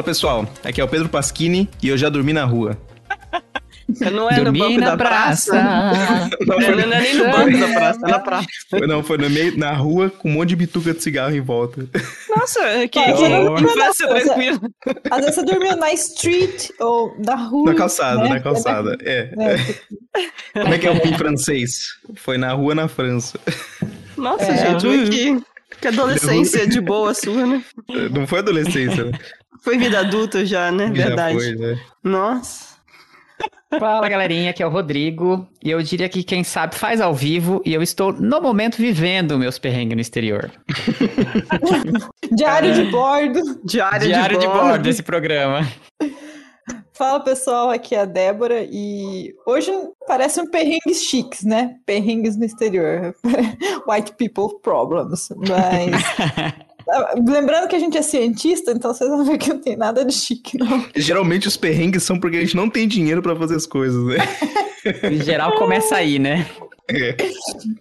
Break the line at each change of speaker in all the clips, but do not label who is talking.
Fala pessoal, aqui é o Pedro Pasquini e eu já dormi na rua.
Não é
Dormi
no banco
na
da praça.
praça.
Não,
É,
foi,
não é nem no banco da praça, é na praça.
foi- não, foi no meio, na rua com um monte de bituca de cigarro em volta.
Nossa, que,
Pô,
que
não,
infância
não, não,
tranquila.
Às vezes você dormiu na street ou na rua.
Na calçada,
né?
na calçada. É.
É,
Como é que é o em francês? Foi na rua na França.
Nossa,
É.
gente, que, que adolescência de boa sua, né?
Não foi adolescência, né?
Foi vida adulta já, né?
Já
Verdade.
foi, né?
Nossa.
Fala galerinha, aqui é o Rodrigo. E eu diria que quem sabe faz ao vivo. E eu estou no momento vivendo meus perrengues no exterior.
Diário de bordo.
Diário,
Diário
de
de
bordo.
bordo desse programa.
Fala pessoal, aqui é a Débora e hoje parece um perrengues chiques, né? Perrengues no exterior. White people problems. Mas. Lembrando que a gente é cientista, então vocês vão ver que não tem nada de chique, não.
Geralmente os perrengues são porque a gente não tem dinheiro pra fazer as coisas, né?
Em geral começa aí, né?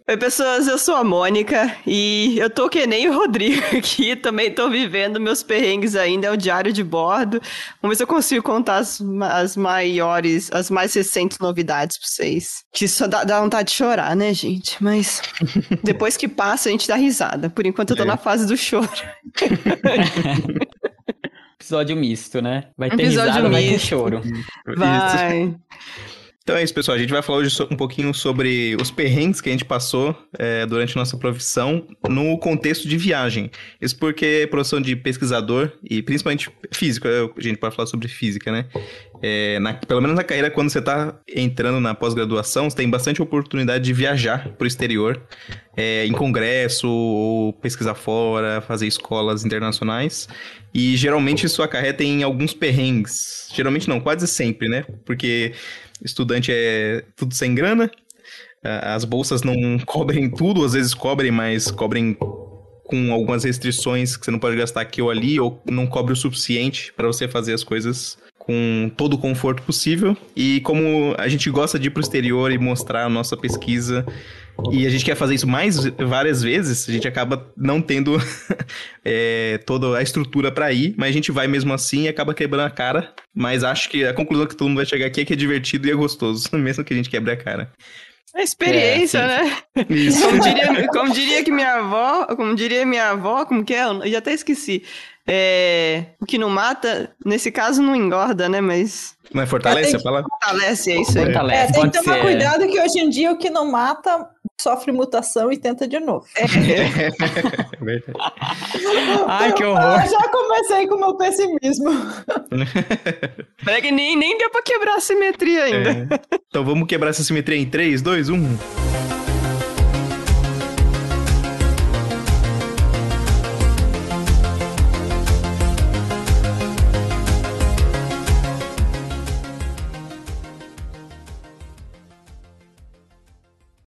Oi, pessoas, eu sou a Mônica e eu tô que nem o Rodrigo aqui, também tô vivendo meus perrengues ainda, é o diário de bordo. Vamos ver se eu consigo contar as, as maiores, as mais recentes novidades pra vocês. Que só dá, dá vontade de chorar, né, gente? Mas depois que passa, a gente dá risada. Por enquanto eu tô
É.
na fase do choro.
Episódio misto, né? Vai ter
Episódio
risada, vai ter
misto.
choro.
Isso. Então é isso, pessoal. A gente vai falar hoje um pouquinho sobre os perrengues que a gente passou é, durante nossa profissão no contexto de viagem. Isso porque profissão de pesquisador e principalmente físico, é, a gente pode falar sobre física, né? É, na- pelo menos na carreira, quando você está entrando na pós-graduação, você tem bastante oportunidade de viajar para o exterior, é, em congresso, ou pesquisar fora, fazer escolas internacionais. E geralmente isso acarreta em alguns perrengues. Geralmente não, quase sempre, né? Porque estudante é tudo sem grana, as bolsas não cobrem tudo, às vezes cobrem, mas cobrem com algumas restrições que você não pode gastar aqui ou ali, ou não cobre o suficiente para você fazer as coisas com todo o conforto possível. E como a gente gosta de ir para o exterior e mostrar a nossa pesquisa, e a gente quer fazer isso mais várias vezes, a gente acaba não tendo é, toda a estrutura para ir, mas a gente vai mesmo assim e acaba quebrando a cara. Mas acho que a conclusão que todo mundo vai chegar aqui é que é divertido e é gostoso, mesmo que a gente quebre a cara.
É experiência,
É,
né?
Isso.
Como diria, como diria que minha avó, como diria minha avó, como que é? Eu já até esqueci. É, o que não mata, nesse caso não engorda, né? Mas
Mas fortalece a palavra?
fortalece, é isso aí.
É,
Fortalece,
tem que tomar
ser.
cuidado que hoje em dia o que não mata sofre mutação e tenta de novo.
É verdade.
Ai, que
Eu
horror.
já comecei com o meu pessimismo.
Peraí que nem, nem deu pra quebrar a simetria ainda.
É. Então vamos quebrar essa simetria em um. 3, 2, 1.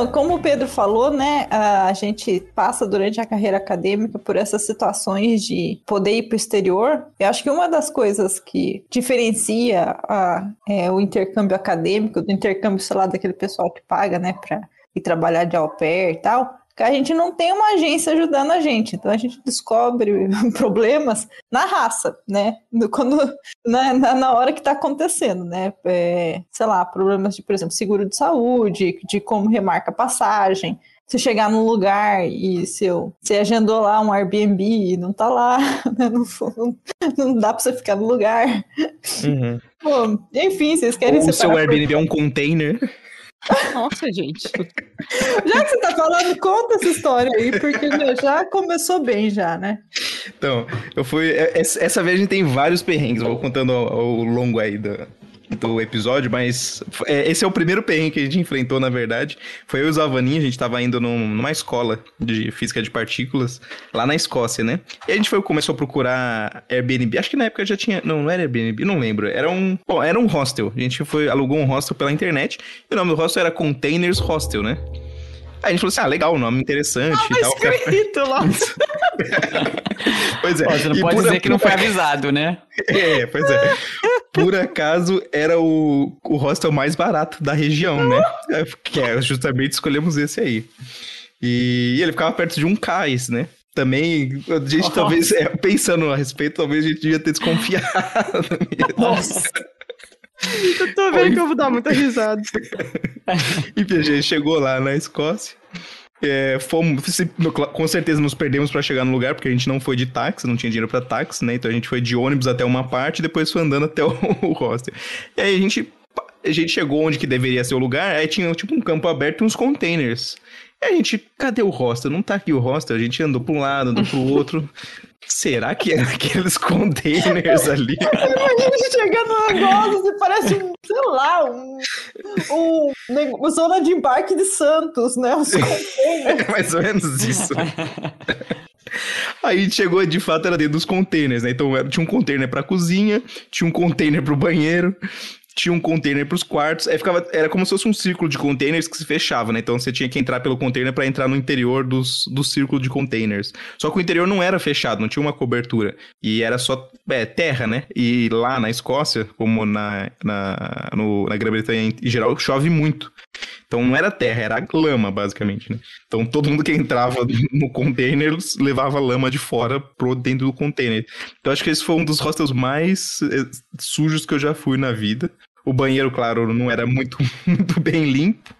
Então, como o Pedro falou, né, a gente passa durante a carreira acadêmica por essas situações de poder ir para o exterior. Eu acho que uma das coisas que diferencia a- é, o intercâmbio acadêmico do intercâmbio, sei lá, daquele pessoal que paga, né, para ir trabalhar de au pair e tal, a gente não tem uma agência ajudando a gente. Então a gente descobre problemas na raça, né? Quando, na, na, hora que está acontecendo, né? É, sei lá, problemas de, por exemplo, seguro de saúde, de como remarca a passagem. Se chegar num lugar e seu, você agendou lá um Airbnb e não tá lá, né? não, não, não dá para você ficar no lugar.
Uhum.
Pô, enfim, vocês querem
Ou o seu
separar por-
Airbnb é um container.
Nossa, gente.
Já que você tá falando, conta essa história aí, porque meu, já começou bem já, né?
Então, eu fui. é- Essa vez a gente tem vários perrengues, vou contando ao, ao longo aí do, do episódio, mas é, esse é o primeiro perrengue que a gente enfrentou, na verdade. Foi eu e o Zavaninho, a gente tava indo num- numa escola de física de partículas, lá na Escócia, né? E a gente foi, começou a procurar Airbnb. Acho que na época já tinha. Não, não era Airbnb, não lembro. Era um. Bom, era um hostel. A gente foi, alugou um hostel pela internet. E o nome do hostel era Containers Hostel, né? Aí a gente falou assim: ah, legal, nome interessante e
Tá
tal.
escrito lá.
Pois é.
Ó, você não
E
pode dizer que não foi avisado, né?
É, pois é. Por acaso era o, o hostel mais barato da região, né? É, Que é, justamente escolhemos esse aí. E ele ficava perto de um cais, né? Também, a gente talvez, é, pensando a respeito, talvez a gente devia ter desconfiado.
Nossa.
Eu tô vendo que eu vou dar muita risada.
Enfim, a gente chegou lá na Escócia. É, fomos, com certeza nos perdemos pra chegar no lugar, porque a gente não foi de táxi, não tinha dinheiro pra táxi, né? Então a gente foi de ônibus até uma parte e depois foi andando até o, o hostel. E aí a gente, a gente chegou onde que deveria ser o lugar, aí tinha tipo um campo aberto e uns containers. E a gente, cadê o hostel? Não tá aqui o hostel. A gente andou pra um lado, andou pro outro. Será que é aqueles containers ali?
Imagina chegando no negócio e parece um, sei lá, um, um, uma zona de embarque de Santos, né? Os containers.
É mais ou menos isso. Aí chegou, de fato, era dentro dos containers, né? Então era- tinha um container pra cozinha, tinha um container pro banheiro, tinha um container pros quartos. Aí ficava, era como se fosse um círculo de containers que se fechava, né? Então você tinha que entrar pelo container pra entrar no interior dos, do círculo de containers. Só que o interior não era fechado, não tinha uma cobertura. E era só é, terra, né? E lá na Escócia, como na, na, na Grã-Bretanha em geral, chove muito. Então não era terra, era lama, basicamente, né? Então todo mundo que entrava no container levava lama de fora pro dentro do container. Então acho que esse foi um dos hostels mais eh, sujos que eu já fui na vida. O banheiro, claro, não era muito, muito bem limpo.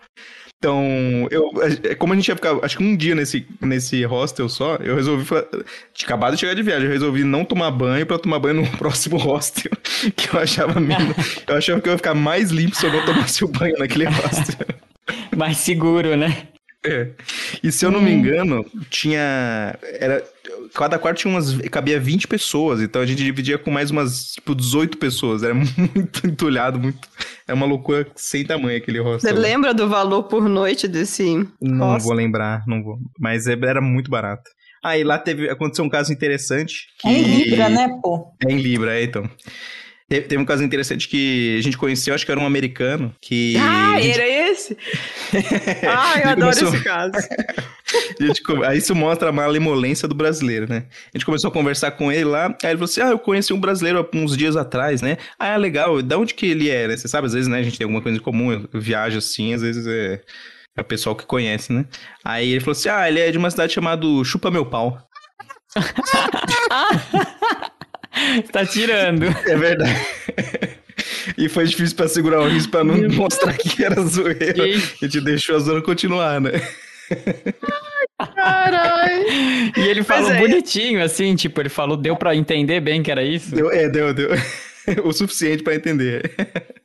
Então, eu, a- como a gente ia ficar, acho que um dia nesse, nesse hostel só, eu resolvi, acabado de chegar de viagem, eu resolvi não tomar banho pra tomar banho no próximo hostel, que eu achava menos, eu achava que eu ia ficar mais limpo se eu não tomasse o banho naquele hostel.
Mais seguro, né?
É. E se eu não me engano, tinha. Era. Cada quarto tinha umas. cabia 20 pessoas, então a gente dividia com mais umas, tipo, 18 pessoas. Era muito entulhado, muito. É uma loucura sem tamanho aquele
Você
hostel.
lembra do valor por noite desse.
Não
Nossa.
vou lembrar, não vou. Mas é- era muito barato. Ah, e lá teve. Aconteceu um caso interessante. Que...
É em Libra, né, pô?
É em Libra, é, então. Teve, teve um caso interessante que a gente conheceu, acho que era um americano, que.
Ah,
gente-
era esse? ah, eu adoro
começou-
esse caso.
Gente aí isso mostra a malemolência do brasileiro, né? A gente começou a conversar com ele lá, aí ele falou assim: Ah, eu conheci um brasileiro há uns dias atrás, né? Ah, é legal, da onde que ele é, né? Você sabe, às vezes, né, a gente tem alguma coisa em comum, eu viajo assim, às vezes é, é o pessoal que conhece, né? Aí ele falou assim: Ah, ele é de uma cidade chamada Chupa Meu Pau.
tá tirando.
É verdade. E foi difícil pra segurar o riso pra não mostrar que era zoeira.
E,
A gente deixou a zona continuar, né?
Caralho.
e ele falou
é.
bonitinho, assim, tipo, ele falou, deu pra entender bem que era isso.
Deu, é, deu, deu. O suficiente pra entender.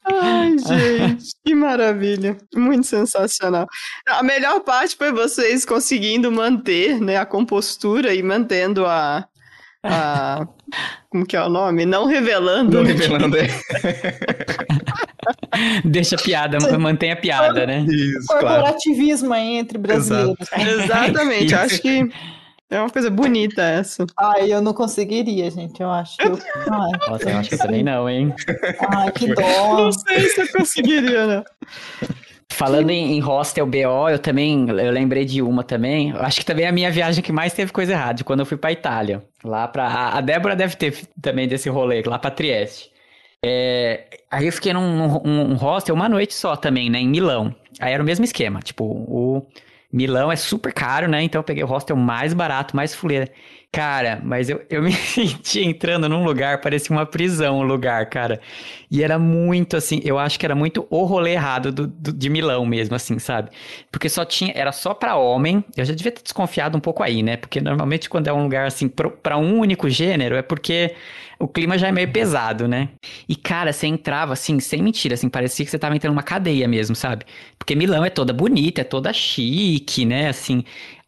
Ai, gente, que maravilha. Muito sensacional. A melhor parte foi vocês conseguindo manter né, a compostura e mantendo a. a como que é o nome? Não revelando.
Não revelando, é.
Deixa a piada, mantém a piada, né?
Isso, claro.
Corporativismo aí entre brasileiros.
Exatamente,
Isso.
acho que é uma coisa bonita essa.
Ai, eu não conseguiria, gente. Eu acho que eu. Ai,
Nossa, eu acho que eu também não, hein?
ai que dó.
Não sei se eu conseguiria, não.
Falando em, em hostel BO, eu também, eu lembrei de uma também. Acho que também é a minha viagem que mais teve coisa errada, quando eu fui pra Itália. Lá pra. A a Débora deve ter também desse rolê, lá pra Trieste. É, aí eu fiquei num, num- num hostel uma noite só também, né, em Milão. Aí era o mesmo esquema, tipo, o Milão é super caro, né? Então eu peguei o hostel mais barato, mais fuleira. Cara, mas eu, eu me senti entrando num lugar, parecia uma prisão o lugar, cara. E era muito assim, eu acho que era muito o rolê errado do, do, de Milão mesmo, assim, sabe? Porque só tinha, era só pra homem. Eu já devia ter desconfiado um pouco aí, né? Porque normalmente quando é um lugar assim, pro, pra um único gênero, é porque o clima já é meio pesado, né? E, cara, você entrava assim, sem mentira, assim, parecia que você tava entrando numa cadeia mesmo, sabe? Porque Milão é toda bonita, é toda chique, né? Assim,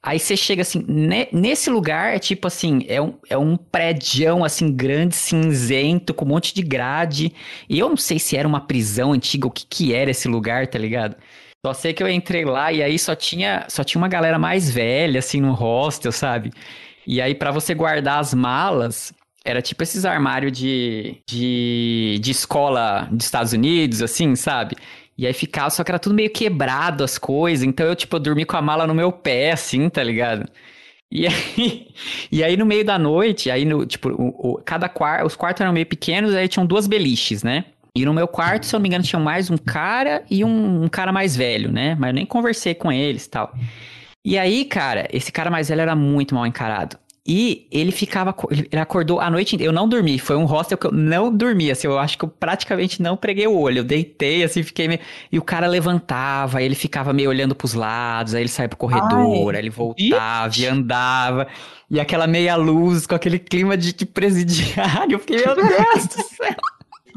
Aí você chega assim, ne, nesse lugar é tipo assim, é um, é um prédio assim, grande, cinzento, com um monte de grade. E eu não sei se era uma prisão antiga, o que que era esse lugar, tá ligado? Só sei que eu entrei lá e aí só tinha, só tinha uma galera mais velha, assim, no hostel, sabe? E aí, para você guardar as malas, era tipo esses armários de, de, de escola dos Estados Unidos, assim, sabe? E aí ficava, só que era tudo meio quebrado as coisas. Então eu, tipo, eu dormi com a mala no meu pé, assim, tá ligado? E aí, e aí no meio da noite, aí no, tipo, o, o cada quarto, os quartos eram meio pequenos, aí tinham duas beliches, né? E no meu quarto, se eu não me engano, tinha mais um cara e um, um cara mais velho, né? Mas eu nem conversei com eles tal. E aí, cara, esse cara mais velho era muito mal encarado. E ele ficava, ele acordou a noite inteira. Eu não dormi, foi um hostel que eu não dormi, assim, eu acho que eu praticamente não preguei o olho. Eu deitei, assim, fiquei meio... E o cara levantava, ele ficava meio olhando pros lados, aí ele saía pro corredor, Ai. aí ele voltava Ixi. e andava. E aquela meia luz, com aquele clima de, de presidiário, eu fiquei, meu Deus do céu.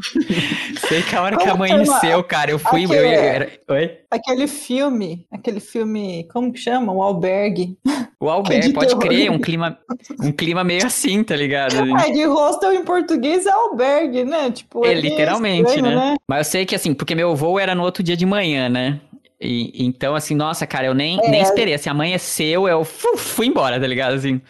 Sei que a hora como que amanheceu, cara, eu fui. Aquele, eu, era... Oi?
Aquele filme, aquele filme, como que chama? O Albergue.
O Albergue, pode crer, um clima, um clima meio assim, tá ligado?
É, de hostel em português é albergue, né? Tipo,
é, é literalmente, estranho, né? né? Mas eu sei que assim, porque meu voo era no outro dia de manhã, né? E, então, assim, nossa, cara, eu nem, é. nem esperei. Assim, amanheceu, eu fui embora, tá ligado? Assim.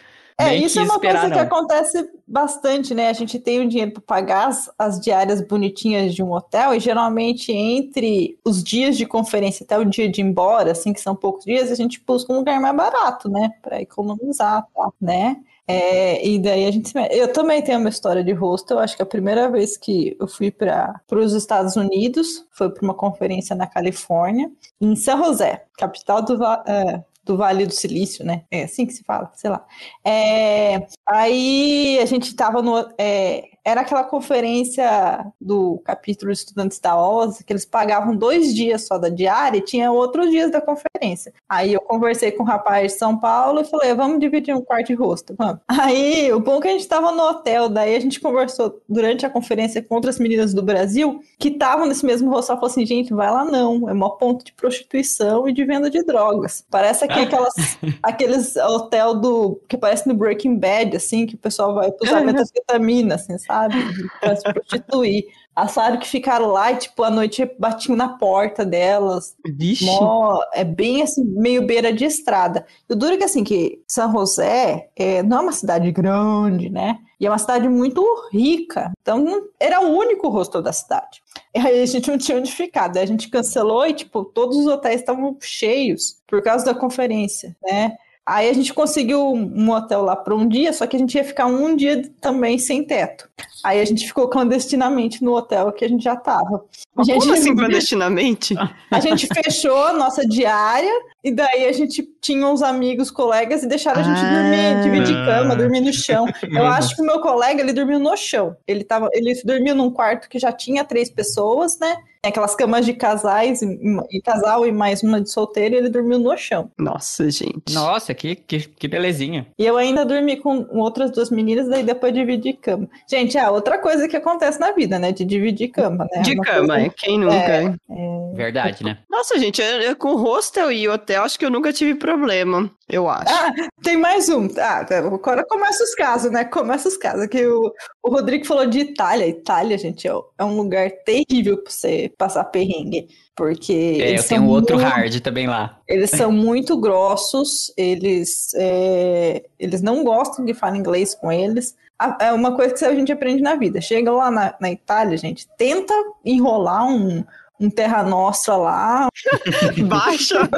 É, isso é uma esperar, coisa não. que acontece bastante, né? A gente tem o um dinheiro para pagar as, as, diárias bonitinhas de um hotel e geralmente entre os dias de conferência até o dia de ir embora, assim, que são poucos dias, a gente busca um lugar mais barato, né? Para economizar, tá? né? É, e daí a gente. Eu também tenho uma história de hostel. Acho que a primeira vez que eu fui para os Estados Unidos foi para uma conferência na Califórnia, em San José, capital do, é, do Vale do Silício, né? É assim que se fala, sei lá. É, aí a gente estava no. É, era aquela conferência do capítulo de estudantes da OSA, que eles pagavam dois dias só da diária e tinha outros dias da conferência. Aí eu conversei com um rapaz de São Paulo e falei, vamos dividir um quarto de rosto, vamos. Aí, o bom é que a gente estava no hotel, daí a gente conversou durante a conferência com outras meninas do Brasil que estavam nesse mesmo hostel, falou assim, gente, vai lá não, é maior ponto de prostituição e de venda de drogas. Parece aqui aquelas, aqueles hotel do, que parece no Breaking Bad, assim, que o pessoal vai usar metanfetamina, assim, sabe? Sabe? Pra se prostituir. Assaram que ficaram lá e, tipo, a noite batiam na porta delas.
Vixe.
Mó, é bem, assim, meio beira de estrada. E o duro é que, assim, que São José é, não é uma cidade grande, né? E é uma cidade muito rica. Então, era o único rosto da cidade. E aí a gente não tinha onde ficar. Daí a gente cancelou e, tipo, todos os hotéis estavam cheios por causa da conferência, né? Aí a gente conseguiu um hotel lá por um dia, só que a gente ia ficar um dia também sem teto. Aí a gente ficou clandestinamente no hotel que a gente já estava. A gente,
Como assim clandestinamente?
A gente fechou a nossa diária e daí a gente tinha uns amigos, colegas e deixaram a gente ah, dormir, dividir cama, dormir no chão. Eu acho que o meu colega, ele dormiu no chão. Ele, tava, ele dormiu num quarto que já tinha três pessoas, né? aquelas camas de casais e, e, casal e mais uma de solteiro, e ele dormiu no chão.
Nossa, gente.
Nossa, que, que, que belezinha.
E eu ainda dormi com outras duas meninas, daí depois dividi cama. Gente, é outra coisa que acontece na vida, né? De dividir cama, né?
De cama, coisa... quem nunca? É,
é... Verdade, né?
Nossa, gente, eu, eu, com hostel e hotel, acho que eu nunca tive problema eu acho.
Ah, tem mais um. Ah, agora começa os casos, né? Começa os casos. Que o, o Rodrigo falou de Itália. Itália, gente, é, é um lugar terrível para você passar perrengue. Porque.
É, eu tenho outro muito, hard também lá.
Eles são muito grossos, eles, é, eles não gostam de falar inglês com eles. É uma coisa que a gente aprende na vida. Chega lá na, na Itália, gente, tenta enrolar um um Terra Nostra lá.
Baixa.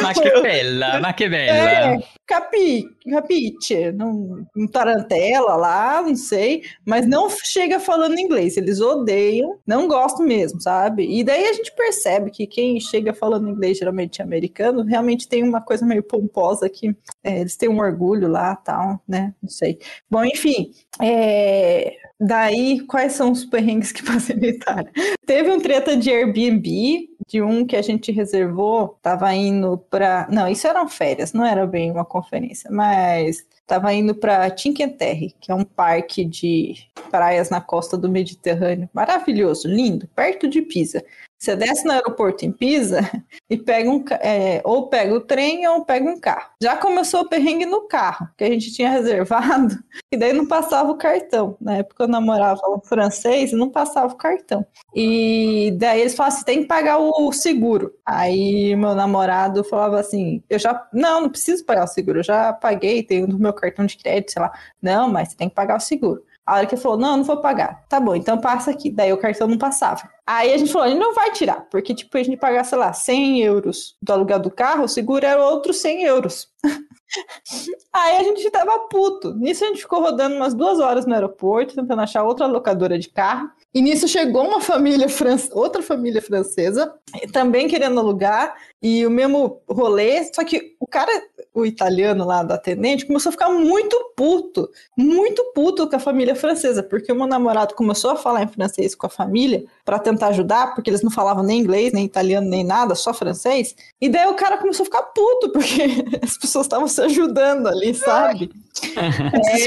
ma que bella, ma que bella. É,
capi, capite, um tarantela lá, não sei, mas não chega falando inglês. Eles odeiam, não gostam mesmo, sabe? E daí a gente percebe que quem chega falando inglês, geralmente é americano, realmente tem uma coisa meio pomposa que é, eles têm um orgulho lá, tal, né? Não sei. Bom, enfim, é, daí quais são os perrengues que Itália? Teve um treta de Airbnb, de um que a gente reservou, tava indo para, não, isso eram férias, não era bem uma conferência, mas tava indo para Cinque Terre, que é um parque de praias na costa do Mediterrâneo, maravilhoso, lindo, perto de Pisa. Você desce no aeroporto em Pisa e pega um é, ou pega o trem ou pega um carro. Já começou o perrengue no carro, que a gente tinha reservado, e daí não passava o cartão. Na época eu namorava um francês e não passava o cartão. E daí eles falavam assim: tem que pagar o seguro. Aí meu namorado falava assim: eu já. Não, não preciso pagar o seguro, eu já paguei, tenho no meu cartão de crédito, sei lá. Não, mas você tem que pagar o seguro. A hora que ele falou, não, não vou pagar. Tá bom, então passa aqui. Daí o cartão não passava. Aí a gente falou, ele não vai tirar, porque tipo, a gente pagar, sei lá, 100 euros do aluguel do carro, o seguro era outros 100 euros. Aí a gente tava puto. Nisso a gente ficou rodando umas duas horas no aeroporto, tentando achar outra locadora de carro. E nisso chegou uma família, outra família francesa, também querendo alugar, e o mesmo rolê, só que o cara, o italiano lá do atendente, começou a ficar muito puto, muito puto com a família francesa, porque o meu namorado começou a falar em francês com a família para tentar ajudar, porque eles não falavam nem inglês, nem italiano, nem nada, só francês. E daí o cara começou a ficar puto, porque as pessoas estavam se ajudando ali, sabe?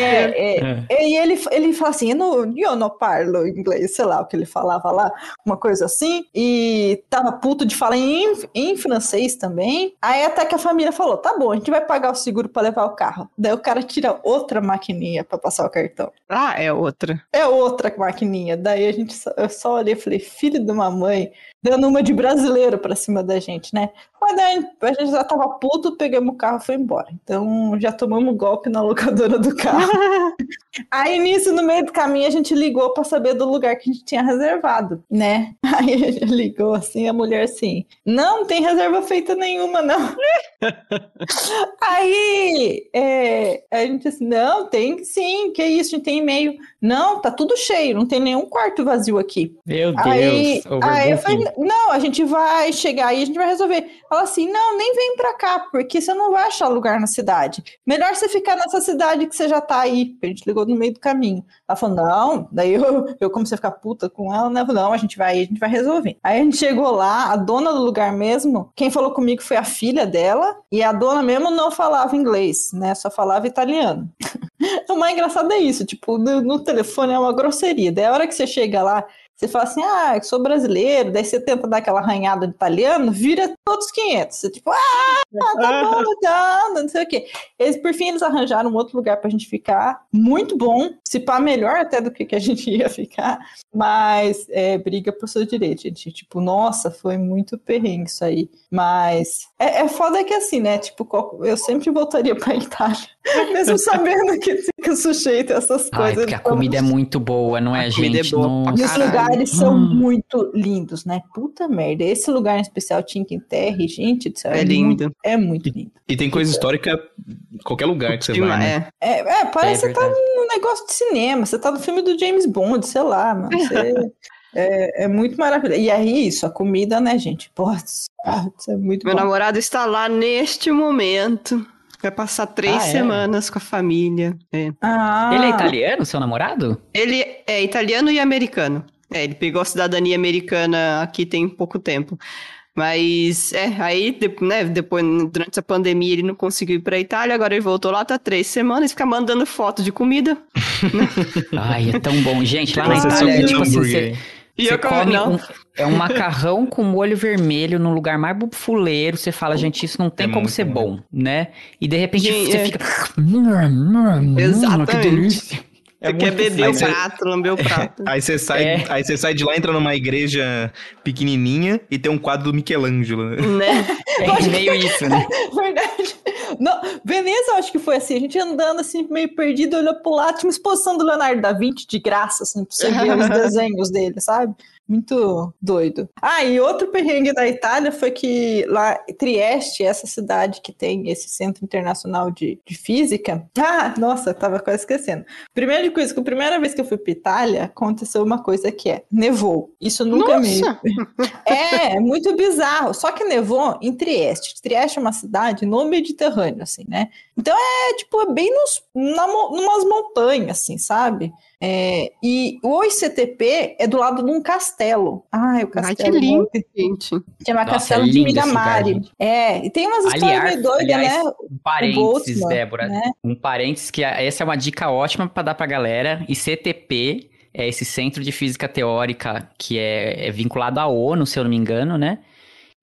é, é, é, e ele, ele fala assim: eu não, eu não parlo inglês, sei lá o que ele falava lá, uma coisa assim, e tava puto de falar em, em francês também. Aí até que a família falou: tá bom, a gente vai pagar o seguro para levar o carro. Daí o cara tira outra maquininha para passar o cartão.
Ah, é outra.
É outra maquininha. Daí a gente só, eu só olhei e falei: filho de uma mãe, dando uma de brasileiro pra cima da gente, né? Mas daí a gente já tava puto, pegamos o carro e foi embora. Então já tomamos golpe na locadora do carro. Aí nisso, no meio do caminho, a gente ligou para saber do lugar que a gente tinha reservado, né? Aí a gente ligou assim, a mulher assim, não tem reserva feita nenhuma, não. Aí é, a gente assim, não, tem sim, que isso, a gente tem e-mail. Não, tá tudo cheio, não tem nenhum quarto vazio aqui.
Meu Deus.
Aí, aí eu falei, não, a gente vai chegar aí, a gente vai resolver. Fala assim, não, nem vem pra cá, porque você não vai achar lugar na cidade. Melhor você ficar nessa cidade que você já tá aí. A gente ligou no meio do caminho. Ela falou, não, daí eu, eu comecei a ficar puta com ela, né? Não, a gente vai, a gente vai resolver. Aí a gente chegou lá, a dona do lugar mesmo, quem falou comigo foi a filha dela, e a dona mesmo não falava inglês, né? Só falava italiano. o mais engraçado é isso, tipo, no, no telefone é uma grosseria. Daí a hora que você chega lá, você fala assim, ah, eu sou brasileiro, daí você tenta dar aquela arranhada de italiano, vira todos 500. Você tipo, ah, tá bom, tá, não sei o quê. Eles, por fim, eles arranjaram um outro lugar pra gente ficar, muito bom, se pá melhor até do que, que a gente ia ficar, mas é, briga pro seu direito, gente. Tipo, nossa, foi muito perrengue isso aí. Mas é, é foda que assim, né, tipo, eu sempre voltaria pra Itália, mesmo sabendo que fica sujeito a essas
Ai,
coisas.
porque a comida é muito boa, não é,
A comida
gente?
é boa.
E lugares são
Hum.
muito lindos, né? Puta merda. Esse lugar em especial, Cinque Terre, gente do céu,
É
muito-
lindo.
é muito lindo.
E tem coisa histórica em qualquer lugar que você vai, né?
É.
É, é parece
É
que você tá num negócio de cinema, você tá no filme do James Bond, sei lá, mano. Você- é, é muito maravilhoso. E aí, isso, a comida, né, gente? Porra, isso é muito
Meu
bom.
namorado está lá neste momento. Vai passar três
Ah, é?
semanas com a família. É.
Ah,
Ele é italiano, seu namorado?
Ele é italiano e americano. É, ele pegou a cidadania americana aqui tem pouco tempo. Mas, é, aí, né, depois, durante essa pandemia, ele não conseguiu ir pra Itália, agora ele voltou lá, tá três semanas, fica mandando foto de comida.
Ai, é tão bom. Gente, lá na Itália, é tipo assim, você,
E
você come
não.
um, é um macarrão com molho vermelho num lugar mais bufuleiro. Você fala, gente, isso não tem
É
como ser
bom.
bom, né? E de repente
Gente,
você
é.
fica. Que
Exatamente.
delícia. É
Você quer beber o prato, lamber o prato.
Aí você sai,
É.
aí você sai de lá, entra numa igreja pequenininha e tem um quadro do Michelangelo. né?
né?
É meio isso, né?
Verdade. Não, Veneza, eu acho que foi assim. A gente andando assim, meio perdido, olhou pro lado, tinha uma exposição do Leonardo da Vinci de graça, assim, pra você ver os desenhos dele, sabe? Muito doido. Ah, e outro perrengue da Itália foi que lá, Trieste, essa cidade que tem esse centro internacional de, de física. Ah, nossa, tava quase esquecendo. Primeira coisa, que a primeira vez que eu fui pra Itália, aconteceu uma coisa que é, nevou. Isso nunca
Nossa!
me. É, muito bizarro. Só que nevou em Trieste. Trieste é uma cidade no Mediterrâneo, assim, né? Então é, tipo, é bem nos, na, numas montanhas, assim, sabe? É, e o ICTP é do lado de um castelo. Ai, o castelo.
Ai, que lindo, gente.
Chama
Nossa,
Castelo
é
de
gente.
é, e tem umas histórias
Aliás,
meio doidas,
aliás,
né?
um parênteses,
Boltzmann,
Débora.
né?
Um parênteses que essa é uma dica ótima para dar pra galera. ICTP é esse centro de física teórica que é, é vinculado à ONU, se eu não me engano, né?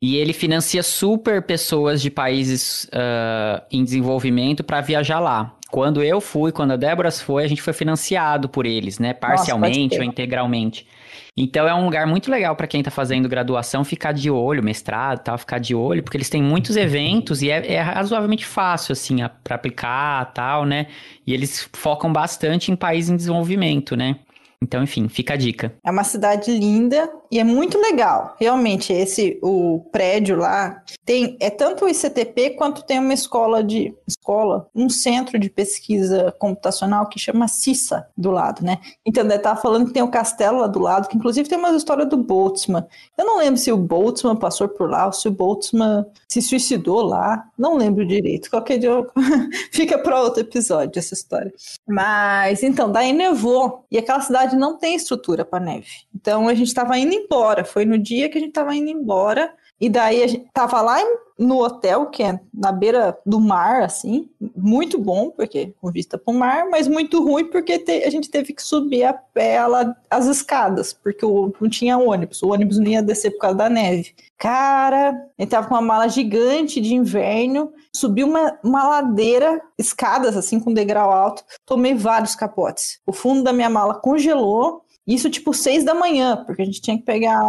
E ele financia super pessoas de países ah, em desenvolvimento para viajar lá. Quando eu fui, quando a Débora foi, a gente foi financiado por eles, né? Parcialmente
crer.
ou integralmente. Então é um lugar muito legal para quem tá fazendo graduação ficar de olho, mestrado tal, ficar de olho, porque eles têm muitos eventos e é, é razoavelmente fácil, assim, para aplicar tal, né? E eles focam bastante em países em desenvolvimento, né? Então, enfim, fica a dica.
É uma cidade linda e é muito legal. Realmente, esse o prédio lá tem é tanto o ICTP quanto tem uma escola de escola, um centro de pesquisa computacional que chama CISA do lado, né? Então, eu tava falando que tem o castelo lá do lado, que inclusive tem uma história do Boltzmann. Eu não lembro se o Boltzmann passou por lá ou se o Boltzmann se suicidou lá. Não lembro direito. Qualquer dia eu- fica para outro episódio essa história. Mas então, daí nevou e aquela cidade não tem estrutura para neve. Então a gente estava indo embora. Foi no dia que a gente estava indo embora. E daí a gente tava lá no hotel, que é na beira do mar, assim, muito bom, porque com vista para o mar, mas muito ruim porque te- a gente teve que subir a pé lá, as escadas, porque o- não tinha ônibus, o ônibus não ia descer por causa da neve. Cara, gente tava com uma mala gigante de inverno, subi uma, uma ladeira, escadas assim, com degrau alto, tomei vários capotes. O fundo da minha mala congelou, isso tipo seis da manhã, porque a gente tinha que pegar,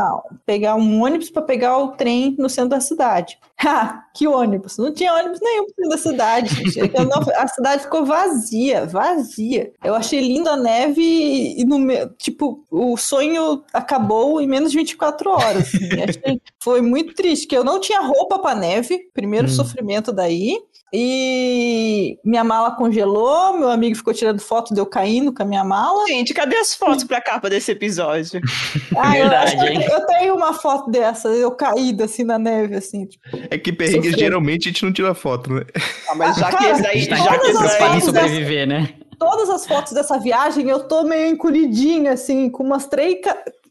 pegar um ônibus para pegar o trem no centro da cidade. Ah, que ônibus? Não tinha ônibus nenhum no centro da cidade. Então, não- a cidade ficou vazia, vazia. Eu achei linda a neve e, e no me- tipo, o sonho acabou em menos de 24 horas. assim. Foi muito triste, que eu não tinha roupa para neve, primeiro
Hum.
sofrimento daí. E minha mala congelou, meu amigo ficou tirando foto de eu caindo com a minha mala.
Gente, cadê as fotos pra capa desse episódio?
Ah, eu,
Verdade,
que
hein?
eu tenho uma foto dessa, eu caída assim na neve, assim. Tipo,
É que perrengue
Sofreu.
geralmente a gente não tira foto, né?
Ah, mas já que esse
A
daí,
tá
já que esse
sobreviver, né?
todas as fotos dessa viagem eu tô meio encolhidinha, assim, com umas três.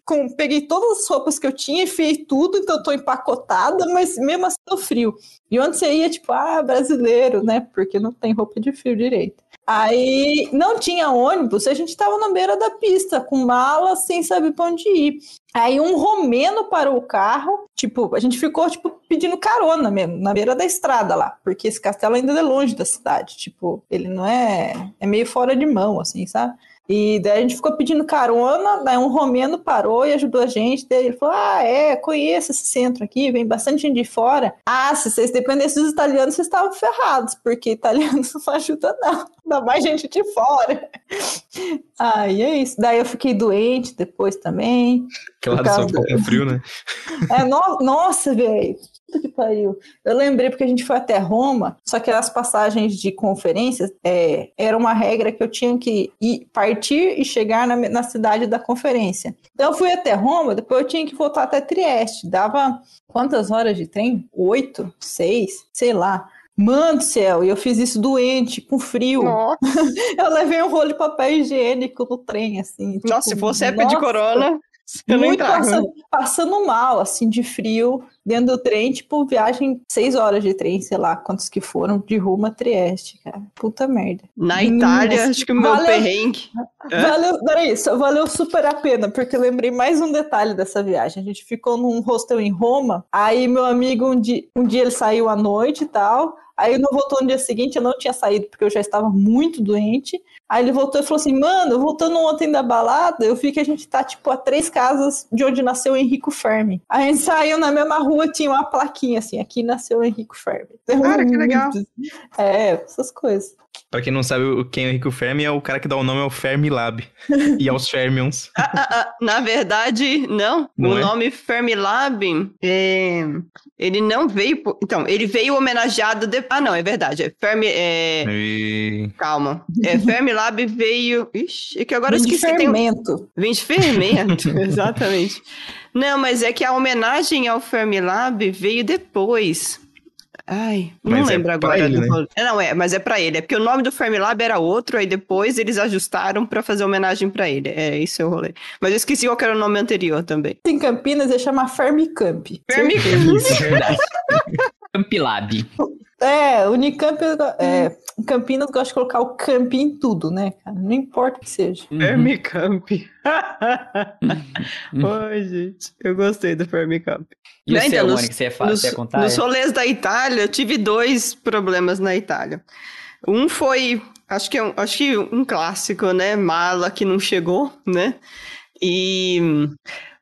Com, peguei todas as roupas que eu tinha, enfiei tudo, então eu tô empacotada, mas mesmo assim tô frio. E onde você ia, tipo, ah, brasileiro, né? Porque não tem roupa de frio direito. Aí não tinha ônibus, a gente tava na beira da pista, com mala, sem saber pra onde ir. Aí um romeno parou o carro, tipo, a gente ficou, tipo, pedindo carona mesmo, na beira da estrada lá, porque esse castelo ainda é longe da cidade, tipo, ele não é, é meio fora de mão, assim, sabe? E daí a gente ficou pedindo carona, daí um romeno parou e ajudou a gente, daí ele falou, ah, é, conheço esse centro aqui, vem bastante gente de fora. Ah, se vocês dependessem dos italianos, vocês estavam ferrados, porque italianos não ajuda não, ainda mais gente de fora. Ah, e é isso. Daí eu fiquei doente depois também.
Que lá
Por
do com frio, né?
É, no- nossa, velho. Puta que pariu. Eu lembrei porque a gente foi até Roma, só que as passagens de conferências é, era uma regra que eu tinha que ir, partir e chegar na, na cidade da conferência. Então eu fui até Roma, depois eu tinha que voltar até Trieste. Dava quantas horas de trem? Oito? Seis? Sei lá. Mano do céu, e eu fiz isso doente, com frio.
Nossa,
Eu levei um rolo de papel higiênico no trem, assim. tipo,
nossa, se fosse época de
nossa.
corona, eu
Muito passando, passando mal, assim, de frio, dentro do trem, tipo, viagem seis horas de trem, sei lá quantos que foram, de Roma a Trieste, cara. Puta merda.
Na Itália,
Nossa,
acho que o meu
valeu.
perrengue. É?
Valeu, peraí, só valeu super a pena, porque eu lembrei mais um detalhe dessa viagem. A gente ficou num hostel em Roma, aí meu amigo, um dia, um dia ele saiu à noite e tal, aí não voltou no dia seguinte, eu não tinha saído porque eu já estava muito doente. Aí ele voltou e falou assim: Mano, voltando ontem da balada, eu vi que a gente tá, tipo, a três casas de onde nasceu o Henrico Fermi. Aí a gente saiu na mesma rua tinha uma plaquinha assim, aqui nasceu Henrico Fermi.
Cara, que legal.
É, essas coisas.
Pra quem não sabe, o- quem é o Rico Fermi é o cara que dá o nome ao Fermilab e aos Fermions.
Ah, ah, ah, na verdade, não.
Não
o
é?
nome Fermilab, é, ele não veio. por- Então, ele veio homenageado. De... Ah, não, é verdade. É Fermi. é,
E...
Calma. É, Fermilab veio. Ixi, é que agora eu
Vem de
esqueci. Tem... um-
fermento.
Vem de fermento, exatamente. Não, mas é que a homenagem ao Fermilab veio depois. Ai, não
Mas é
lembro
pra
agora.
ele,
do
né?
É, Não, é, mas é pra ele. É porque o nome do Fermilab era outro, aí depois eles ajustaram pra fazer homenagem pra ele. É, isso é o rolê. Mas eu esqueci qual era o nome anterior também.
Em Campinas ia chamar Fermicamp.
Fermicamp.
Isso, verdade. Campilab.
É, Unicamp, é, em Campinas gosta de colocar o camp em tudo, né, cara? Não importa o que seja.
Uhum.
Fermicamp. Oi, gente. Eu gostei do Fermicamp.
E o seu,
então, nos-
Mônica, você ia, fa-
Nos,
você ia contar?
nos rolês da Itália, eu tive dois problemas na Itália. Um foi, acho que, é um, acho que um clássico, né? Mala que não chegou, né? E.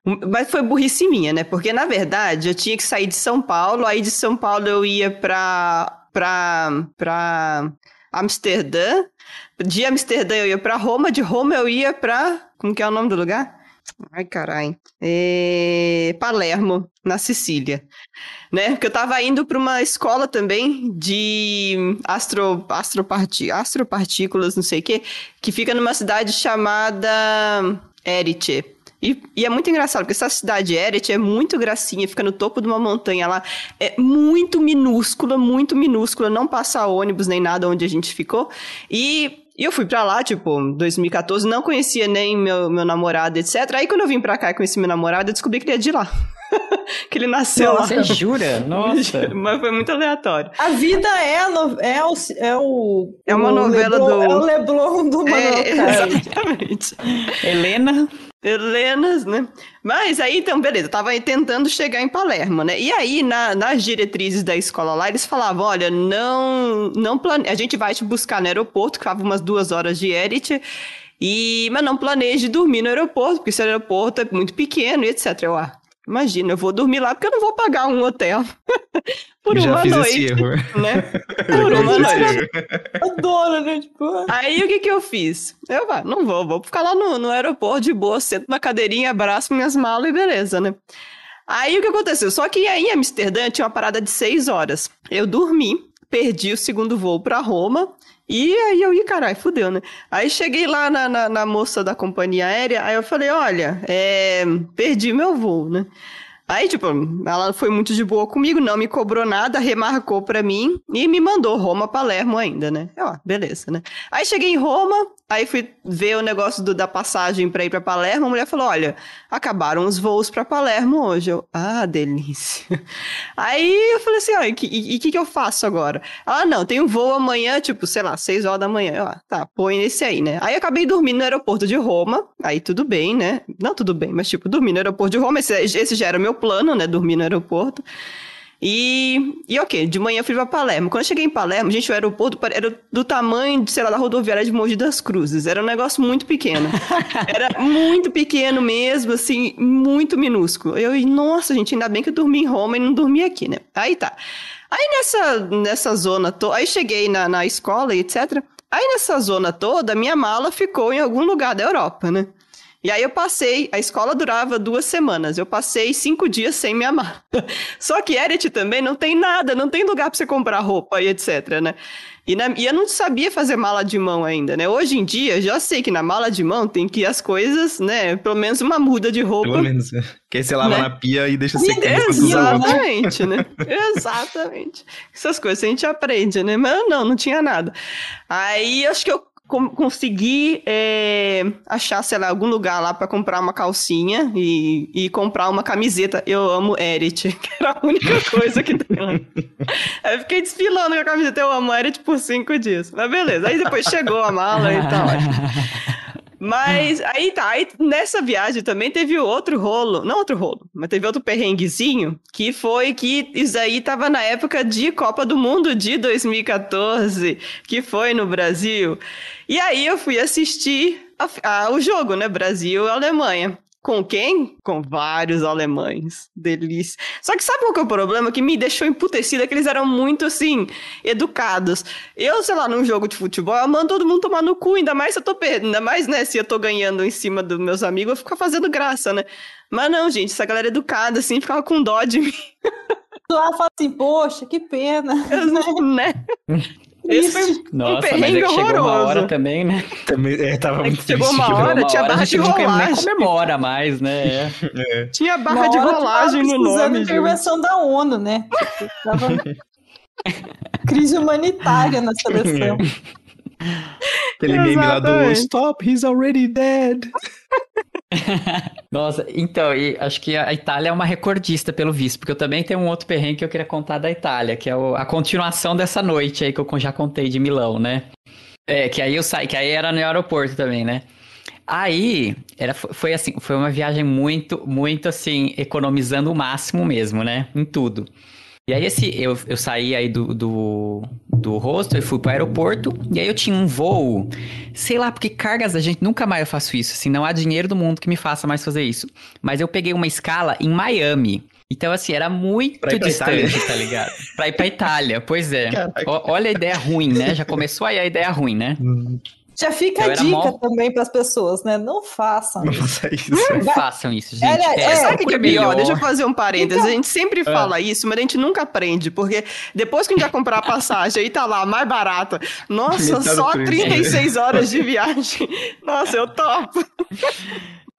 Mas foi burrice minha, né? Porque, na verdade, eu tinha que sair de São Paulo, aí de São Paulo eu ia pra. pra. pra Amsterdã. De Amsterdã eu ia pra Roma, de Roma eu ia pra. Como que é o nome do lugar? Ai, caralho. É... Palermo, na Sicília. Né? Porque eu tava indo para uma escola também de astro, astroparti, astropartículas, não sei o quê, que fica numa cidade chamada Erice. E, e é muito engraçado, porque essa cidade Eret é muito gracinha, fica no topo de uma montanha lá. É muito minúscula, muito minúscula, não passa ônibus nem nada onde a gente ficou. E, e eu fui pra lá, tipo, em 2014, não conhecia nem meu, meu namorado, etc. Aí quando eu vim pra cá e conheci meu namorado, eu descobri que ele é de lá. que ele nasceu lá.
Você jura? Nossa.
Mas foi muito aleatório.
A vida é, a no- é o. É, o,
É uma
o
novela
Leblon,
do-
É o Leblon do Manuel
É, exatamente.
Helena.
Helenas, né? Mas aí, então, beleza, tava tentando chegar em Palermo, né? E aí, na- nas diretrizes da escola lá, eles falavam, olha, não, não plane... a gente vai te buscar no aeroporto, que ficava umas duas horas de Erit, e... mas não planeje dormir no aeroporto, porque esse aeroporto é muito pequeno etc. Eu, ah, imagina, eu vou dormir lá porque eu não vou pagar um hotel por
Já
uma
fiz
noite,
esse erro.
né? Por uma noite.
Adoro, né? Tipo,
Aí o que que eu fiz? Eu, ah, não vou, vou ficar lá no, no aeroporto de boa, sento na cadeirinha, abraço minhas malas e beleza, né? Aí o que aconteceu? Só que aí em Amsterdã tinha uma parada de seis horas. Eu dormi, perdi o segundo voo pra Roma. E aí eu, ih, caralho, fudeu, né? Aí cheguei lá na, na, na moça da companhia aérea, aí eu falei, olha, é, perdi meu voo, né? Aí, tipo, ela foi muito de boa comigo, não me cobrou nada, remarcou pra mim e me mandou Roma, Palermo ainda, né? Ó, beleza, né? Aí cheguei em Roma, aí fui ver o negócio do- da passagem pra ir pra Palermo, a mulher falou, olha, acabaram os voos pra Palermo hoje. Eu, ah, delícia. Aí eu falei assim, ó, e o que, que que eu faço agora? Ela, não, tem um voo amanhã, tipo, sei lá, seis horas da manhã. Eu, ah, tá, põe nesse aí, né? Aí acabei dormindo no aeroporto de Roma, aí tudo bem, né? Não tudo bem, mas tipo, dormi no aeroporto de Roma, esse, esse já era o meu plano, né? Dormir no aeroporto. E, e ok, de manhã eu fui pra Palermo. Quando eu cheguei em Palermo, gente, o aeroporto era do tamanho, de, sei lá, da rodoviária de Mogi das Cruzes. Era um negócio muito pequeno. Era muito pequeno mesmo, assim, muito minúsculo. Eu, nossa, gente, ainda bem que eu dormi em Roma e não dormi aqui, né? Aí tá. Aí nessa, nessa zona toda, aí cheguei na, na escola e etc. Aí nessa zona toda, minha mala ficou em algum lugar da Europa, né? E aí eu passei, a escola durava duas semanas, eu passei cinco dias sem minha mala. Só que Eret também não tem nada, não tem lugar para você comprar roupa e etc, né? E, na- e eu não sabia fazer mala de mão ainda, né? Hoje em dia, já sei que na mala de mão tem que ir as coisas, né? Pelo menos uma muda de roupa.
Pelo menos. Que aí você lava
Né?
na pia e deixa outra.
Exatamente, né? Exatamente. Essas coisas a gente aprende, né? Mas não, não tinha nada. Aí acho que eu com- consegui é, achar, sei lá, algum lugar lá pra comprar uma calcinha e, e comprar uma camiseta. Eu amo Eret, que era a única coisa que tem lá. Aí eu fiquei desfilando com a camiseta. Eu amo Eret por cinco dias. Mas beleza. Aí depois chegou a mala e ótimo. Mas aí tá, aí nessa viagem também teve outro rolo, não outro rolo, mas teve outro perrenguezinho, que foi que isso aí tava na época de Copa do Mundo de 2014, que foi no Brasil. E aí eu fui assistir a- a- o jogo, né, Brasil e Alemanha. Com quem? Com vários alemães. Delícia. Só que sabe qual que é o problema? Que me deixou emputecida que eles eram muito, assim, educados. Eu, sei lá, num jogo de futebol, eu mando todo mundo tomar no cu, ainda mais se eu tô perdendo, ainda mais, né, se eu tô ganhando em cima dos meus amigos, eu fico fazendo graça, né? Mas não, gente, essa galera educada, assim, ficava com dó de mim.
Lá fala assim, poxa, que pena.
né? Esse foi um
Nossa, mas é
perrengue
que chegou uma hora
horroroso.
também, né?
Também, é, tava
É
muito
chegou
triste.
uma hora, tinha
a
barra de
gente não,
rolagem.
comemora mais, né?
É.
Tinha barra
Uma
de rolagem no nome,
intervenção da ONU, né? Tava crise humanitária na seleção.
Aquele meme lá do. Stop, he's already dead.
Nossa, então, e acho que a Itália é uma recordista pelo visto, porque eu também tenho um outro perrengue que eu queria contar da Itália, que é a continuação dessa noite aí que eu já contei de Milão, né? É, que aí eu saí, que aí era no aeroporto também, né? Aí, era, foi assim, foi uma viagem muito, muito assim, economizando o máximo mesmo, né? Em tudo. E aí esse, eu, eu saí aí do, do, do hostel e fui pro aeroporto, e aí eu tinha um voo, sei lá, porque cargas da gente, nunca mais eu faço isso, assim, não há dinheiro do mundo que me faça mais fazer isso. Mas eu peguei uma escala em Miami. Então, assim, era muito
Pra ir pra
distante,
Itália.
tá ligado? Pra ir pra Itália, pois é. Ó- olha a ideia ruim, né? Já começou aí a ideia ruim, né?
Já fica
Eu
a dica
mó-
também para as pessoas, né? Não façam.
Não faça isso.
Não façam isso, gente.
Era- é,
Sabe o que é
melhor.
Deixa eu fazer um parênteses.
Então-
a gente sempre fala isso, mas a gente nunca aprende, porque depois que a gente vai comprar a passagem aí tá lá, mais barata. Nossa,
Metade
só
do preço.
36 horas de viagem. Nossa, eu topo.